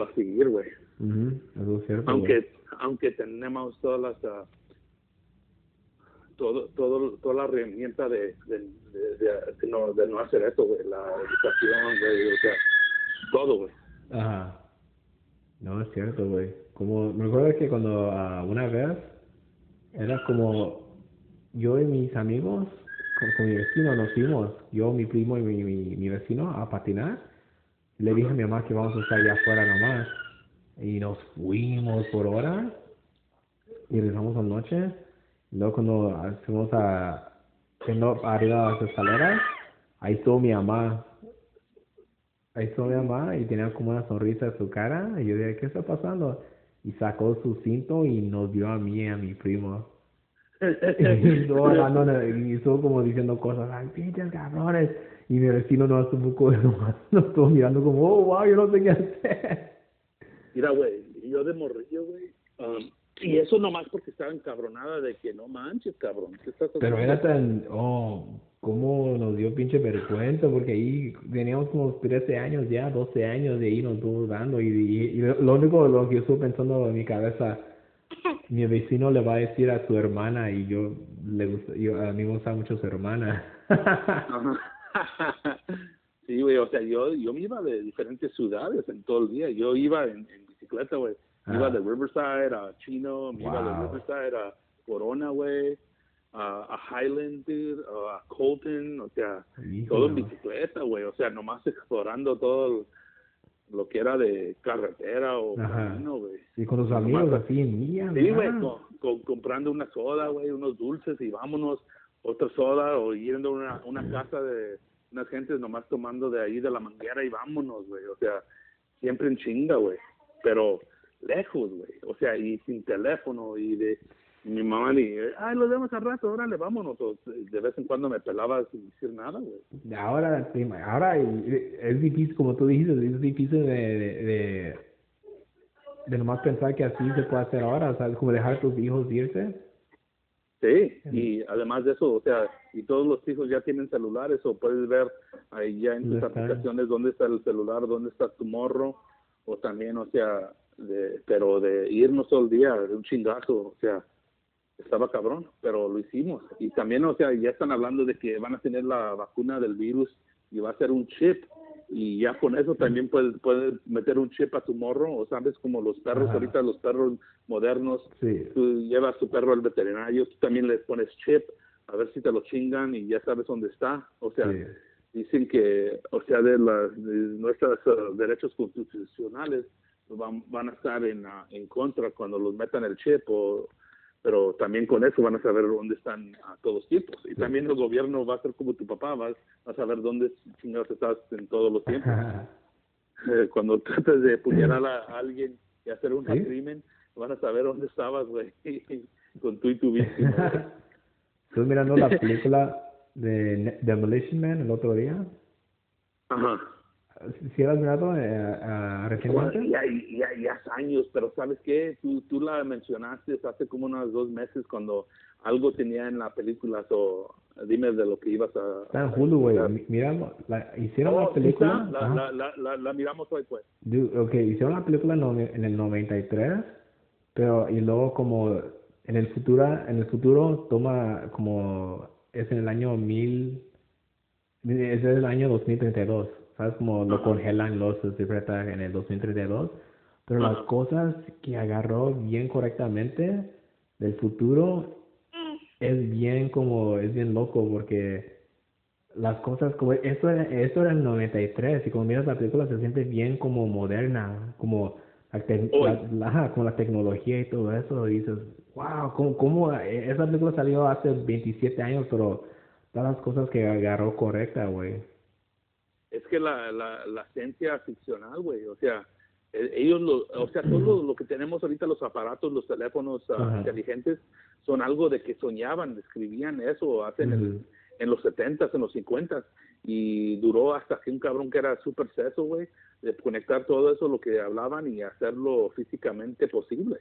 va a seguir, güey güey. aunque aunque tenemos todas las ah, todo todo toda la herramienta de de, de, no hacer esto güey la educación güey o sea todo güey Ajá. No, es cierto, güey. Como, me acuerdo que cuando ah, una vez era como yo y mis amigos, con, mi vecino nos fuimos, yo, mi primo y mi, mi, mi vecino a patinar. Le dije a mi mamá que vamos a estar allá afuera nomás. Y nos fuimos por horas y regresamos a noche. Y luego cuando fuimos a, arriba de las escaleras, ahí estuvo mi mamá Ahí estuvo mi mamá y tenía como una sonrisa en su cara. Y yo dije, ¿qué está pasando? Y sacó su cinto y nos vio a mí y a mi primo. Y estuvo hablando, y estuvo como diciendo cosas, ay, pinches cabrones. Y mi vecino no estuvo nos estuvo mirando como, oh, wow, yo no sé qué hacer. Mira güey yo de morrillo güey um, y eso nomás porque estaba encabronada de que no manches cabrón ¿qué estás Pero era tan, oh, cómo nos dio pinche vergüenza, porque ahí teníamos como 13 años ya, 12 años, de ahí nos estuvo dando. Y, y, y lo único lo que yo estuve pensando en mi cabeza, mi vecino le va a decir a su hermana, y yo, le gusta, yo, a mí me gusta mucho su hermana. Sí, güey, o sea, yo, yo me iba de diferentes ciudades en todo el día. Yo iba en, en bicicleta, güey. Me Iba Ah. de Riverside a Chino, me iba de. Riverside a Corona, güey, a, a Highland, dude, a Colton, o sea, todo en bicicleta, güey. O sea, nomás explorando todo lo que era de carretera o camino, güey. Y con los Nomás amigos así. así, mía, Sí, güey, mía. co- co- comprando una soda, güey, unos dulces y vámonos, otra soda o yendo a una, una casa de unas gentes nomás tomando de ahí de la manguera y vámonos, güey, o sea, siempre en chinga, güey, pero lejos, güey, o sea, y sin teléfono y de mi mamá ni, ay, lo vemos al rato, órale, vámonos, o de vez en cuando me pelaba sin decir nada, güey. Ahora, sí, ahora es difícil, como tú dijiste, es difícil de, de, de, de nomás pensar que así se puede hacer ahora, o sea, es como dejar a tus hijos irse. Sí, y además de eso, o sea, y todos los hijos ya tienen celulares o puedes ver ahí ya en tus aplicaciones dónde está el celular, dónde está tu morro, o también, o sea, de, pero de irnos todo el día de un chingazo, o sea, estaba cabrón, pero lo hicimos. Y también, o sea, ya están hablando de que van a tener la vacuna del virus y va a ser un chip. Y ya con eso también puedes, puedes meter un chip a tu morro, o sabes, como los perros, ahorita los perros modernos, Sí. tú llevas tu perro al veterinario, tú también le pones chip, a ver si te lo chingan y ya sabes dónde está. O sea, Sí. Dicen que, o sea, de, las de nuestros eh, derechos constitucionales van, van a estar en, ah, en contra cuando los metan el chip, o, pero también con eso van a saber dónde están a todos tiempos. Y también el gobierno va a ser como tu papá, vas a saber dónde chingados estás en todos los tiempos. Eh, cuando tratas de apuñalar a alguien y hacer un ¿Sí? crimen, van a saber dónde estabas, güey, con tú y tu víctima. güey. Estuve mirando la película de Demolition Man el otro día. Ajá. ¿Sí la has mirado eh, ah, recientemente? Ya, ya, ya hace años, pero ¿sabes qué? Tú, tú la mencionaste hace como unos dos meses cuando algo tenía en la película, so, dime de lo que ibas a... Está en Hulu, güey. Mi- Mirando, la, hicieron Oh, la ¿sí película. La, la, la, la, miramos hoy, pues. Dude, ok, hicieron la película en el 93, pero y luego como en el futuro, en el futuro toma como es en el año 1000, es el año 2032, ¿sabes? Como lo congelan los interpreta en el 2032, pero las cosas que agarró bien correctamente del futuro es bien como, es bien loco porque las cosas como esto era, esto era el 93 y como miras la película se siente bien como moderna como la, la- la- ajá, como la tecnología y todo eso y dices wow cómo, cómo eh, esa película salió hace 27 años pero todas las cosas que agarró correcta güey es que la, la, la ciencia ficcional, güey, o sea, eh, ellos, lo, o sea, todo lo que tenemos ahorita, los aparatos, los teléfonos Ajá. inteligentes, son algo de que soñaban, escribían eso hace en, el- en los 70s, en los 50s, y duró hasta que un cabrón que era súper seso, güey, de conectar todo eso, lo que hablaban y hacerlo físicamente posible.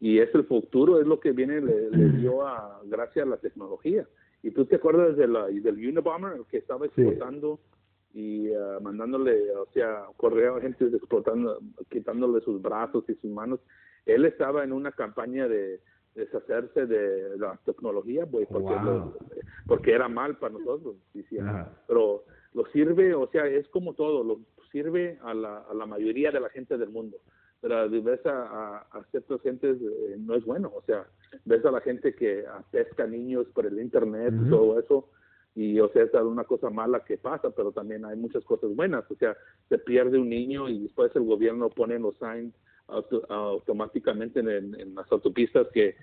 Y es el futuro, es lo que viene, le, le dio a, gracias a la tecnología. Y tú te acuerdas de la, del Unabomber, el que estaba Sí. explotando y ah, mandándole, o sea, correo a gente explotando, quitándole sus brazos y sus manos. Él estaba en una campaña de deshacerse de la tecnología, porque, Wow. lo- porque era mal para nosotros. decía. Ajá. Pero lo sirve, o sea, es como todo, lo sirve a la, a la mayoría de la gente del mundo. Pero ves a, a, a ciertas gentes eh, no es bueno, o sea, ves a la gente que pesca niños por el internet y todo eso, y o sea, es una cosa mala que pasa, pero también hay muchas cosas buenas, o sea, se pierde un niño y después el gobierno pone los signs auto- automáticamente en, en- en las autopistas que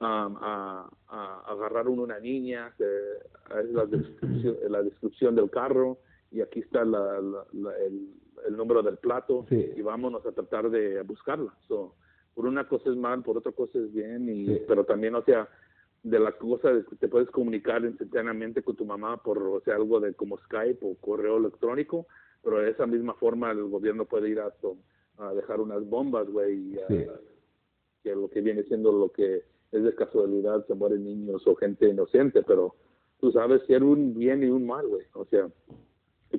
um, a, a- agarraron una niña, se- es la descripción, la descripción del carro y aquí está la- la- la- el, el número del plato Sí. y vámonos a tratar de buscarla. So, por una cosa es mal, por otra cosa es bien, y, Sí. pero también, o sea, de la cosa de que te puedes comunicar instantáneamente con tu mamá por, o sea, algo de como Skype o correo electrónico, pero de esa misma forma el gobierno puede ir a, dejar unas bombas, güey, y a- Sí. que lo que viene siendo lo que es de casualidad, se mueren niños o gente inocente, pero tú sabes si era un bien y un mal, güey, o sea,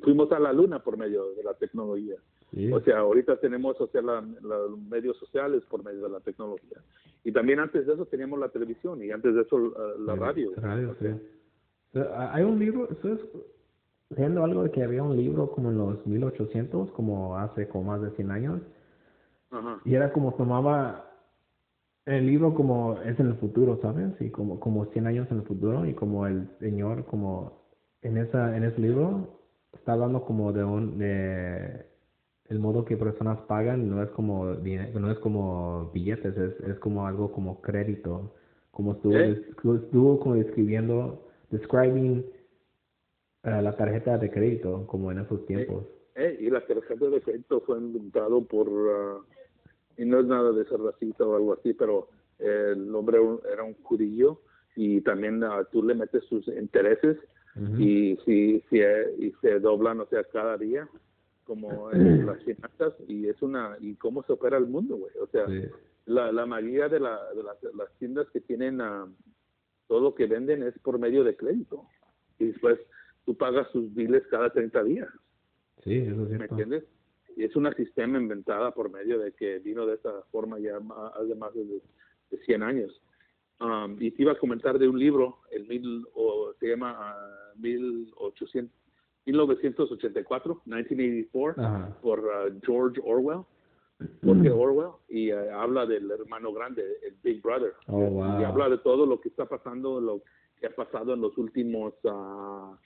fuimos a la luna por medio de la tecnología. Sí. O sea, ahorita tenemos o sea, la- la- los medios sociales por medio de la tecnología. Y también antes de eso teníamos la televisión y antes de eso la radio. Radio, O sí. sea, O sea, Hay un libro, ¿sabes? Leyendo algo de que había un libro como en los 1800, como hace como más de 100 años, Ajá. y era como tomaba el libro como es en el futuro, ¿sabes? Y como como 100 años en el futuro y como el señor como en esa en ese libro está hablando como de un de el modo que personas pagan no es como no es como billetes, es, es como algo como crédito, como estuvo ¿Eh? estuvo como describiendo describing eh, la tarjeta de crédito como en esos tiempos. Eh, y la tarjeta de crédito fue inventado por, ah, y no es nada de ser racista o algo así, pero eh, el hombre un- era un judío y también ah, tú le metes sus intereses Y si, si eh, y se doblan, o sea, cada día como en las finanzas y es una y cómo se opera el mundo, güey. O sea, Sí. la, la mayoría de, la, de las, las tiendas que tienen ah, todo lo que venden es por medio de crédito y después tú pagas sus biles cada 30 días. Sí, eso es ¿me cierto. entiendes? Y es una sistema inventada por medio de que vino de esa forma ya hace más de, de 100 años. Um, y te iba a comentar de un libro, el mil, o, se llama ah, 1800, 1984, 1984, Ajá. por ah, George Orwell, Jorge Orwell, y ah, habla del hermano grande, el Big Brother. Oh, wow. Y habla de todo lo que está pasando, lo que ha pasado en los últimos, ah,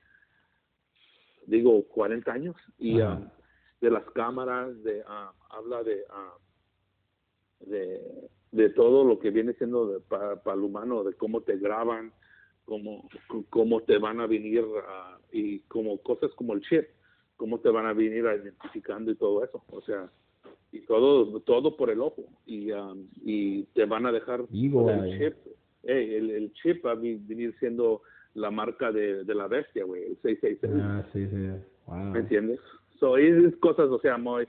digo, 40 años. Y ah, de las cámaras, de ah, habla de, ah, de de todo lo que viene siendo para el humano, de cómo te graban, cómo, cómo te van a venir ah, y como cosas como el chip, cómo te van a venir identificando y todo eso. O sea, y todo todo por el ojo y ah, y te van a dejar Eagle el chip eh, el, el chip va a venir siendo la marca de, de la bestia güey el 666 Ah, sí, sí. Wow. ¿me entiendes? So, es cosas o sea muy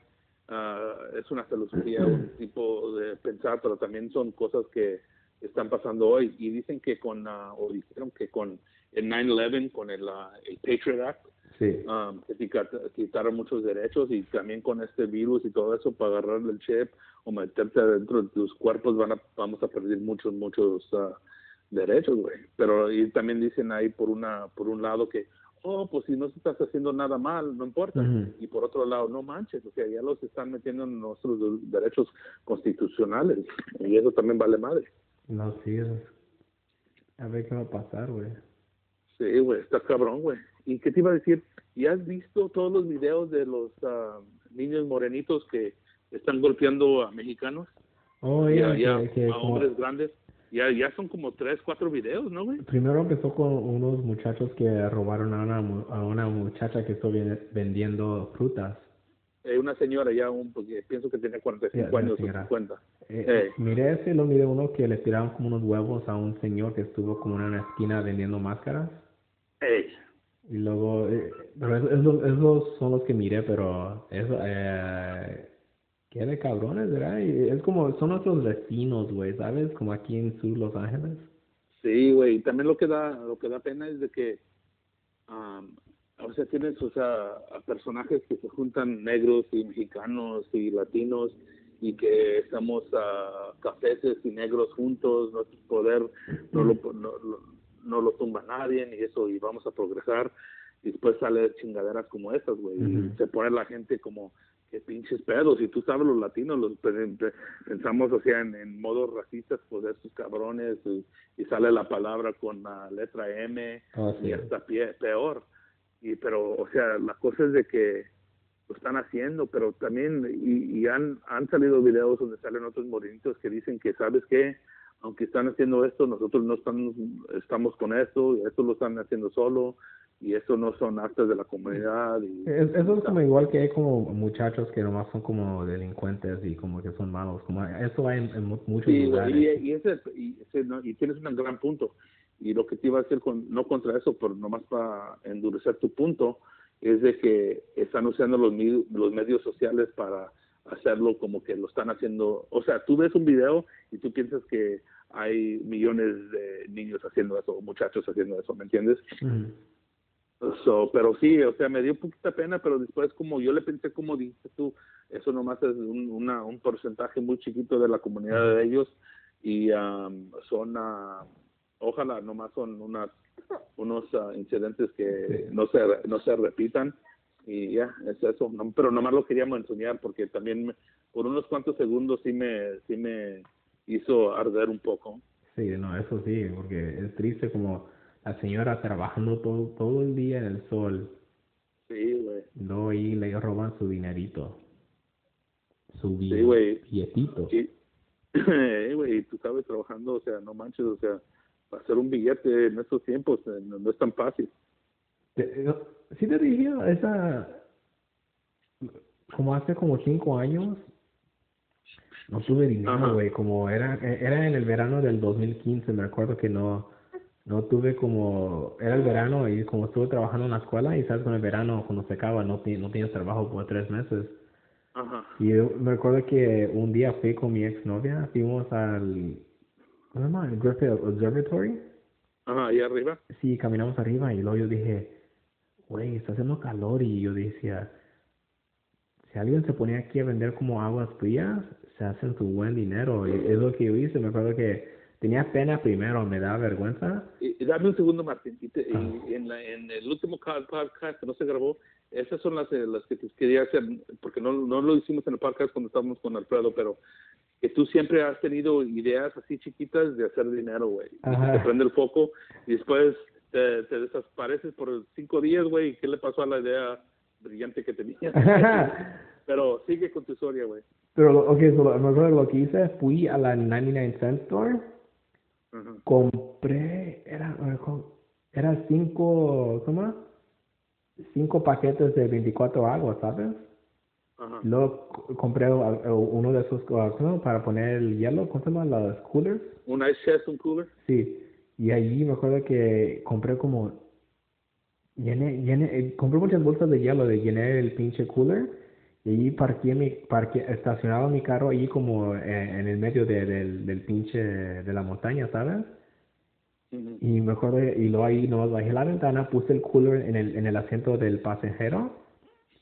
ah, es una filosofía un tipo de pensar pero también son cosas que están pasando hoy. Y dicen que con ah, o dijeron que con el 9/11 con el, ah, el Patriot Act Sí. um, que quitar- quitaron muchos derechos y también con este virus y todo eso para agarrarle el chip o meterte dentro de tus cuerpos van a, vamos a perder muchos muchos derechos güey. Pero y también dicen ahí por una por un lado que oh pues si no estás haciendo nada mal no importa y por otro lado no manches o sea ya los están metiendo en nuestros derechos constitucionales y eso también vale madre No, sí. es- A ver qué va a pasar, güey. Sí, güey, está cabrón, güey. ¿Y qué te iba a decir? ¿Y has visto todos los videos de los ah, niños morenitos que están golpeando a mexicanos? Oh, y yeah, a, y a- que- que a como- hombres grandes. Ya, ya son como tres, cuatro videos, ¿no, güey? Primero empezó con unos muchachos que robaron a una, a una muchacha que estuvo ven- vendiendo frutas. Eh, una señora ya, un, porque pienso que tenía 45 Ya, una años o. 50. Eh, Eh. Miré ese, lo miré uno que le tiraron como unos huevos a un señor que estuvo como en una esquina vendiendo máscaras. Y luego, eh, pero es- esos, esos son los que miré, pero eso, eh, qué de cabrones, ¿verdad? Y es como, son nuestros vecinos, güey, ¿sabes? Como aquí en Sur Los Ángeles. Sí, güey. y También lo que da, lo que da pena es de que, am, o sea, tienes, o sea, a personajes que se juntan negros y mexicanos y latinos y que estamos a cafeses y negros juntos, nuestro poder no lo, no, lo- no lo tumba nadie ni eso y vamos a progresar. Y después sale chingaderas como estas, güey. Y se pone la gente como que pinches pedos. Y tú sabes, los latinos los pe- pe- pensamos, o sea, en, en modos racistas, pues estos cabrones. Y, y sale la palabra con la letra M sí. y hasta pie, peor. Y pero, o sea, la cosa es de que lo están haciendo, pero también, y, y han, han salido videos donde salen otros morenitos que dicen que, ¿sabes qué? Aunque están haciendo esto, nosotros no estamos, estamos con esto, y esto lo están haciendo solo, y eso no son actos de la comunidad. Y, Es- Eso es como igual que hay como muchachos que nomás son como delincuentes y como que son malos. Como eso hay en, en mu- muchos Sí, lugares. y, y ese, y, ese, y tienes un gran punto. Y lo que te iba a decir, con, no contra eso, pero nomás para endurecer tu punto, es de que están usando los, los medios sociales para hacerlo como que lo están haciendo. O sea, tú ves un video y tú piensas que hay millones de niños haciendo eso, muchachos haciendo eso, ¿me entiendes? Ujú. So, pero sí, o sea, me dio poquita pena, pero después como yo le pensé como dijiste tú, eso nomás es un, una, un porcentaje muy chiquito de la comunidad de ellos y am, son, ah, ojalá nomás son unas, unos ah, incidentes que no se no se repitan y ya, es eso, no, pero nomás lo queríamos enseñar porque también me- por unos cuantos segundos sí me, sí me hizo arder un poco. Sí, no, eso sí, porque es triste como la señora trabajando todo, todo el día en el sol. Sí, güey. y Luego ahí le roban su dinerito. Su bi- Sí, güey. billetito. Y, y tú sabes, trabajando, o sea, no manches, o sea, hacer un billete en estos tiempos eh, no, no es tan fácil. Eh, Sí te dije esa, como hace como cinco años, no tuve dinero, güey, como era, era en el verano del 2015, me acuerdo que no, no tuve como, era el verano y como estuve trabajando en la escuela y sabes con el verano cuando se acaba no, no tienes trabajo por tres meses. Ajá. Y yo me acuerdo que un día fui con mi exnovia, fuimos al, ¿cómo se llama? El Griffith Observatory. Ajá, ahí arriba. Sí, caminamos arriba y luego yo dije, güey, está haciendo calor y yo decía, si alguien se ponía aquí a vender como aguas frías, se hacen su buen dinero. Y es lo que yo hice, me acuerdo que tenía pena primero, me daba vergüenza. Y, y dame un segundo, Martín. Y, te- y Ah. en, la- en el último ca- podcast que no se grabó, esas son las, eh, las que te quería hacer, porque no, no lo hicimos en el podcast cuando estábamos con Alfredo, pero que tú siempre has tenido ideas así chiquitas de hacer dinero, güey. Te prende el foco y después te, te desapareces por cinco días, güey. ¿Y qué le pasó a la idea brillante que tenías? pero sigue con tu historia, güey. Pero, lo- ok, so, lo- lo que hice, fui a la 99 cent store, Ajá. compré, era, era cinco, ¿cómo? Cinco paquetes de 24 aguas, ¿sabes? Ajá. Luego compré uh, uh, uno de esos uh, ¿cómo? para poner el hielo, ¿cómo se llama? Los coolers. Un ice chest, un cooler. Sí, y allí me acuerdo que compré como, llené, llené, eh, compré muchas bolsas de hielo, de llené el pinche cooler, y allí parqué mi, parqué, estacionaba mi carro allí como eh, en el medio de, del, del pinche, de la montaña, ¿sabes? Y me acuerdo, y luego ahí nomás bajé la ventana, puse el cooler en el, en el asiento del pasajero,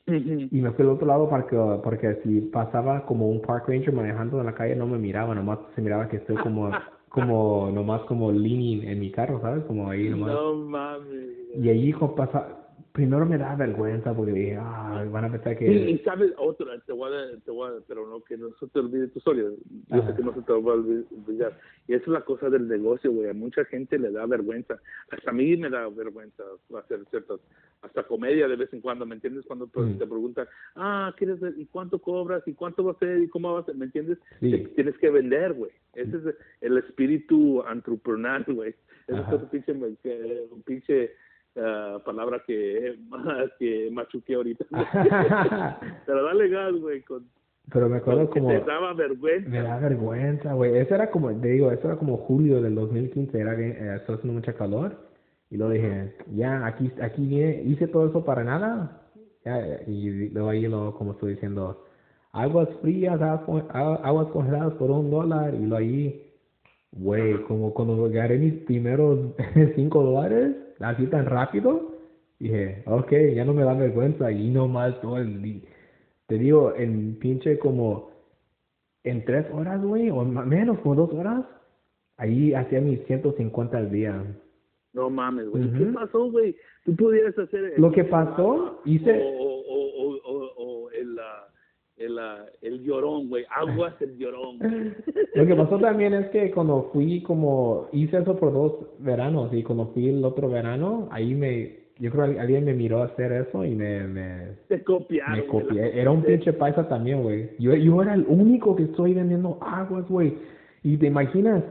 y me fui al otro lado porque, porque si pasaba como un park ranger manejando en la calle no me miraba, nomás se miraba que estoy como, como, nomás como leaning en mi carro, ¿sabes? Como ahí nomás. No mames. Y allí pasa, primero me da vergüenza porque dije, ah, van a pensar Sí, y que... sabes, otra, te voy a, te voy a, pero no, que no se te olvide tu historia. Yo Ajá. sé que no se te va a olvi- olvidar. Y esa es la cosa del negocio, güey. A mucha gente le da vergüenza. Hasta a mí me da vergüenza hacer ciertas, hasta comedia de vez en cuando, ¿me entiendes? Cuando Mm. te preguntan, ah, ¿quieres ver? ¿Y cuánto cobras? ¿Y cuánto va a ser? ¿Y cómo va a ser? ¿Me entiendes? Sí. Te- tienes que vender, güey. Ese es el espíritu entrepreneur, güey. Ajá. es un pinche, que- pinche palabra que, que machuqué ahorita. Pero dale gas, güey, con, Pero me acuerdo como... te daba vergüenza. Me da vergüenza, güey. Eso era como, te digo, eso era como julio del 2015, era que eh, estaba haciendo mucha calor. Y luego dije, ya, aquí, aquí viene, hice todo eso para nada. Ya, y luego ahí, lo, como estoy diciendo, aguas frías, aguas, congeladas por un dólar. Y luego ahí, güey, como cuando agarré mis primeros cinco dólares, así tan rápido, dije, ok, ya no me da vergüenza. Y nomás todo el día. Te digo, en pinche como en tres horas, güey, o menos, como dos horas, ahí hacía mis 150 al día. No mames, güey. Ujú. ¿Qué pasó, güey? Tú pudieras hacer... Lo que pasó, hice- O, o, o, el, ah, el llorón, güey. Aguas el llorón. Lo que pasó también es que cuando fui como, hice eso por dos veranos y cuando fui el otro verano, ahí me, yo creo que alguien me miró hacer eso y me, me, Te copiaron. me copié. Era un pinche paisa también, güey. Yo, yo era el único que estoy vendiendo aguas, güey. Y te imaginas,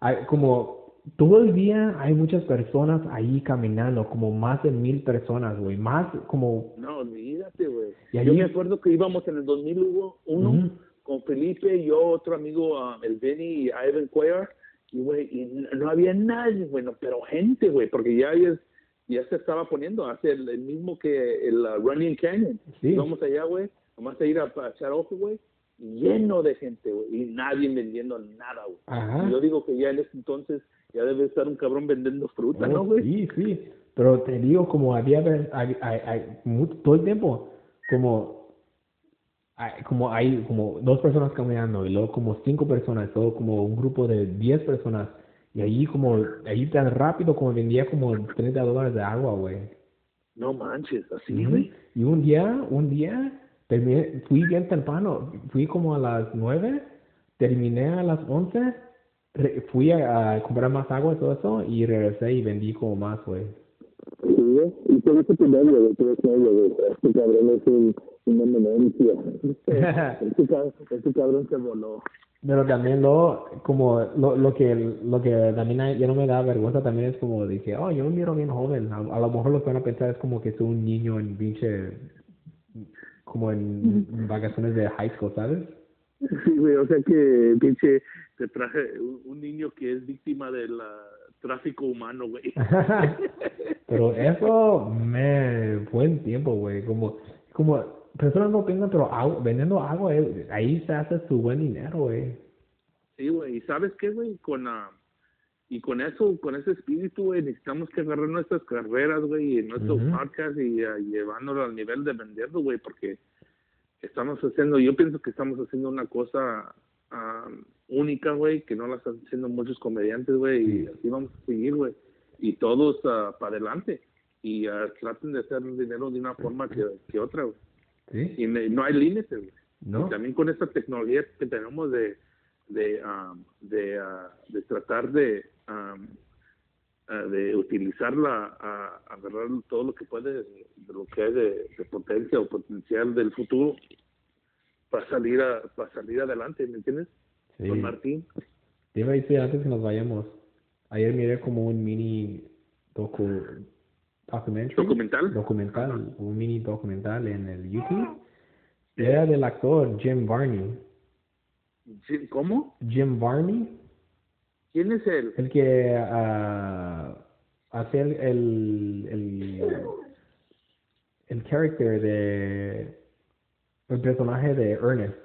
hay- como todo el día hay muchas personas ahí caminando, como más de mil personas, güey. Más como... No, olvídate, güey. Yo me acuerdo que íbamos en el 2001 Ujú. con Felipe y yo, otro amigo, ah, el Benny y Ivan Cuellar, y güey, y no había nadie, bueno, pero gente, güey, porque ya, ya, ya se estaba poniendo, hace el, el mismo que el ah, Running Canyon. Sí. Vamos allá, güey, nomás a ir a, a echar ojo, güey, lleno de gente, güey, y nadie vendiendo nada, güey. Yo digo que ya en ese entonces ya debe estar un cabrón vendiendo fruta, Oh, ¿no, güey? Sí, sí. Pero te digo, como había, ve- hay, hay, hay mu- todo el tiempo, como, hay, como hay como dos personas caminando y luego como cinco personas, todo como un grupo de diez personas. Y ahí como, ahí tan rápido como vendía como 30 dólares de agua, güey. No manches, así, güey. Y un día, un día, terminé, fui bien temprano, fui como a las nueve, terminé a las once, fui a, a comprar más agua y todo eso, y regresé y vendí como más, güey. Sí. Y todo eso te güey, todo eso güey. Este cabrón es un, una eminencia. Este, cabrón, este cabrón se voló. Pero también lo, como, lo, lo que, lo que también ya no me da vergüenza también es como dije, oh, yo me miro bien joven. A, a lo mejor lo que van a pensar es como que soy un niño en pinche, como en vacaciones de high school, ¿sabes? Sí, güey, o sea que, pinche, te traje un, un niño que es víctima del ah, tráfico humano, güey. pero eso, me, buen tiempo, güey. Como, como, personas no piensan, pero agua- vendiendo agua, eh, ahí se hace su buen dinero, güey. Sí, güey, y ¿sabes qué, güey? Con, ah, y con eso, con ese espíritu, güey, necesitamos que agarrar nuestras carreras, güey, y nuestros podcasts y ah, llevándolo al nivel de venderlo, güey, porque estamos haciendo, yo pienso que estamos haciendo una cosa ah, única, güey, que no la están haciendo muchos comediantes, güey, y Sí. así vamos a seguir, güey, y todos para adelante, y ah, traten de hacer dinero de una forma que, que otra, güey, ¿Sí? y ne- no hay límites, güey. ¿No? Y también con esta tecnología que tenemos de de um, de, ah, de tratar de um, ah, de utilizarla a, a agarrar todo lo que puede de, lo que hay de, de potencia o potencial del futuro para salir a para salir adelante ¿me entiendes? Sí. Con Martín Te iba a decir antes que nos vayamos. Ayer miré como un mini docu, ¿Documental? documental, un mini documental en el YouTube. Era del actor Jim Varney. Sí, ¿cómo? Jim Varney, ¿quién es él? el que ah, hace el, el, el, el character de el personaje de Ernest.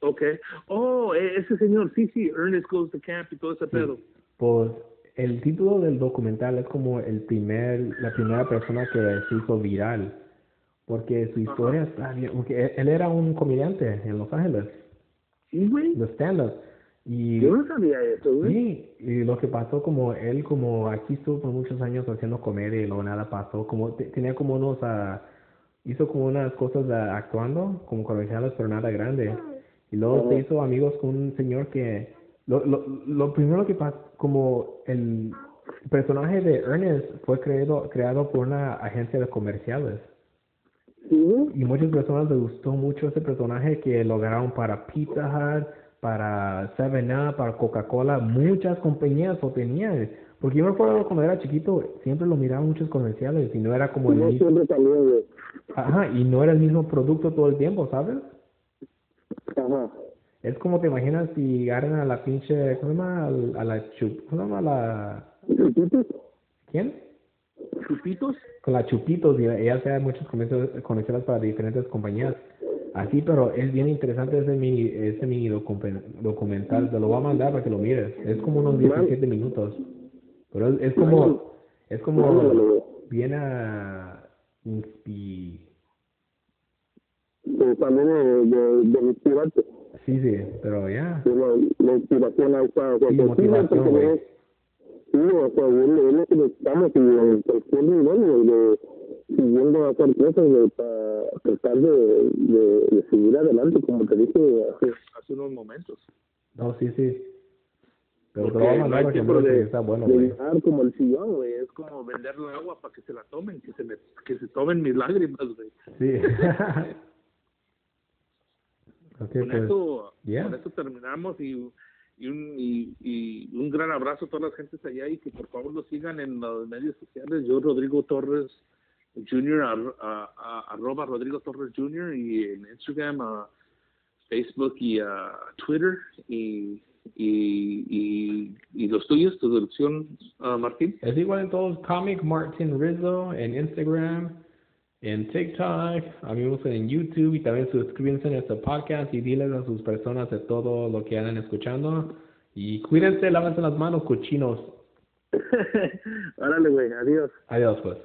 Okay. Oh, e- ese señor, sí, sí, Ernest Goes to Camp y todo ese pedo. Pues el título del documental es como el primer, la primera persona que se hizo viral, porque su historia está bien, porque él, él era un comediante en Los Ángeles, Sí, güey. de stand-up, Y Yo no sabía eso, güey. Sí, y lo que pasó como él como aquí estuvo por muchos años haciendo comedia y luego nada pasó, como te- tenía como unos, ah, hizo como unas cosas ah, actuando como comerciales pero nada grande. Y luego se hizo amigos con un señor que, lo, lo, lo primero que pasó, como el personaje de Ernest fue creado, creado por una agencia de comerciales. Sí. Y muchas personas les gustó mucho ese personaje que lo agarraron para Pizza Hut, para 7-Up, para Coca-Cola, muchas compañías lo tenían. Porque yo me acuerdo cuando era chiquito, siempre lo miraba en muchos comerciales y no era como el Yo mismo, siempre también, ajá, y no era el mismo producto todo el tiempo, ¿sabes? Ajá. Es como te imaginas si agarran a la pinche, ¿cómo se llama? A la chup, ¿cómo se llama? La, ¿Chupitos? ¿quién? ¿Chupitos? Con la chupitos y ella hace muchos comerciales para diferentes compañías. Así, pero es bien interesante ese mini, ese mini documen- documental. Te lo voy a mandar para que lo mires. Es como unos 17 minutos. Pero es, es como, es como bien a inspi- también de, de, de inspirarte. Sí, sí, pero ya. De la, la inspiración a esa... Sí, motivación, güey. Sí, o sea, es lo- es lo que necesitamos y en cualquier nivel, güey, de siguiendo a hacer cosas, para tratar de, de, de seguir adelante, como te dije hace Hace unos momentos. No, sí, sí. Pero Porque no hay tiempo de- está bueno, de llegar como el sillón, güey. Es como vender el agua para que se la tomen, que se, me, que se tomen mis lágrimas, güey. Sí. ok, con pues. eso yeah. con eso terminamos y y un y, y un gran abrazo a todas las gentes allá y que por favor lo sigan en los medios sociales yo Rodrigo Torres Ar- a- a- arroba Rodrigo Torres Jr. y en Instagram a Facebook y a Twitter y y, y, y los tuyos tu dirección ah, Martín Es igual en todos, Comic Martin Rizzo, en Instagram, en TikTok, amigos en YouTube y también suscríbanse a este podcast y diles a sus personas de todo lo que andan escuchando. Y cuídense, lávense las manos, cochinos. Órale, güey. Adiós. Adiós, pues.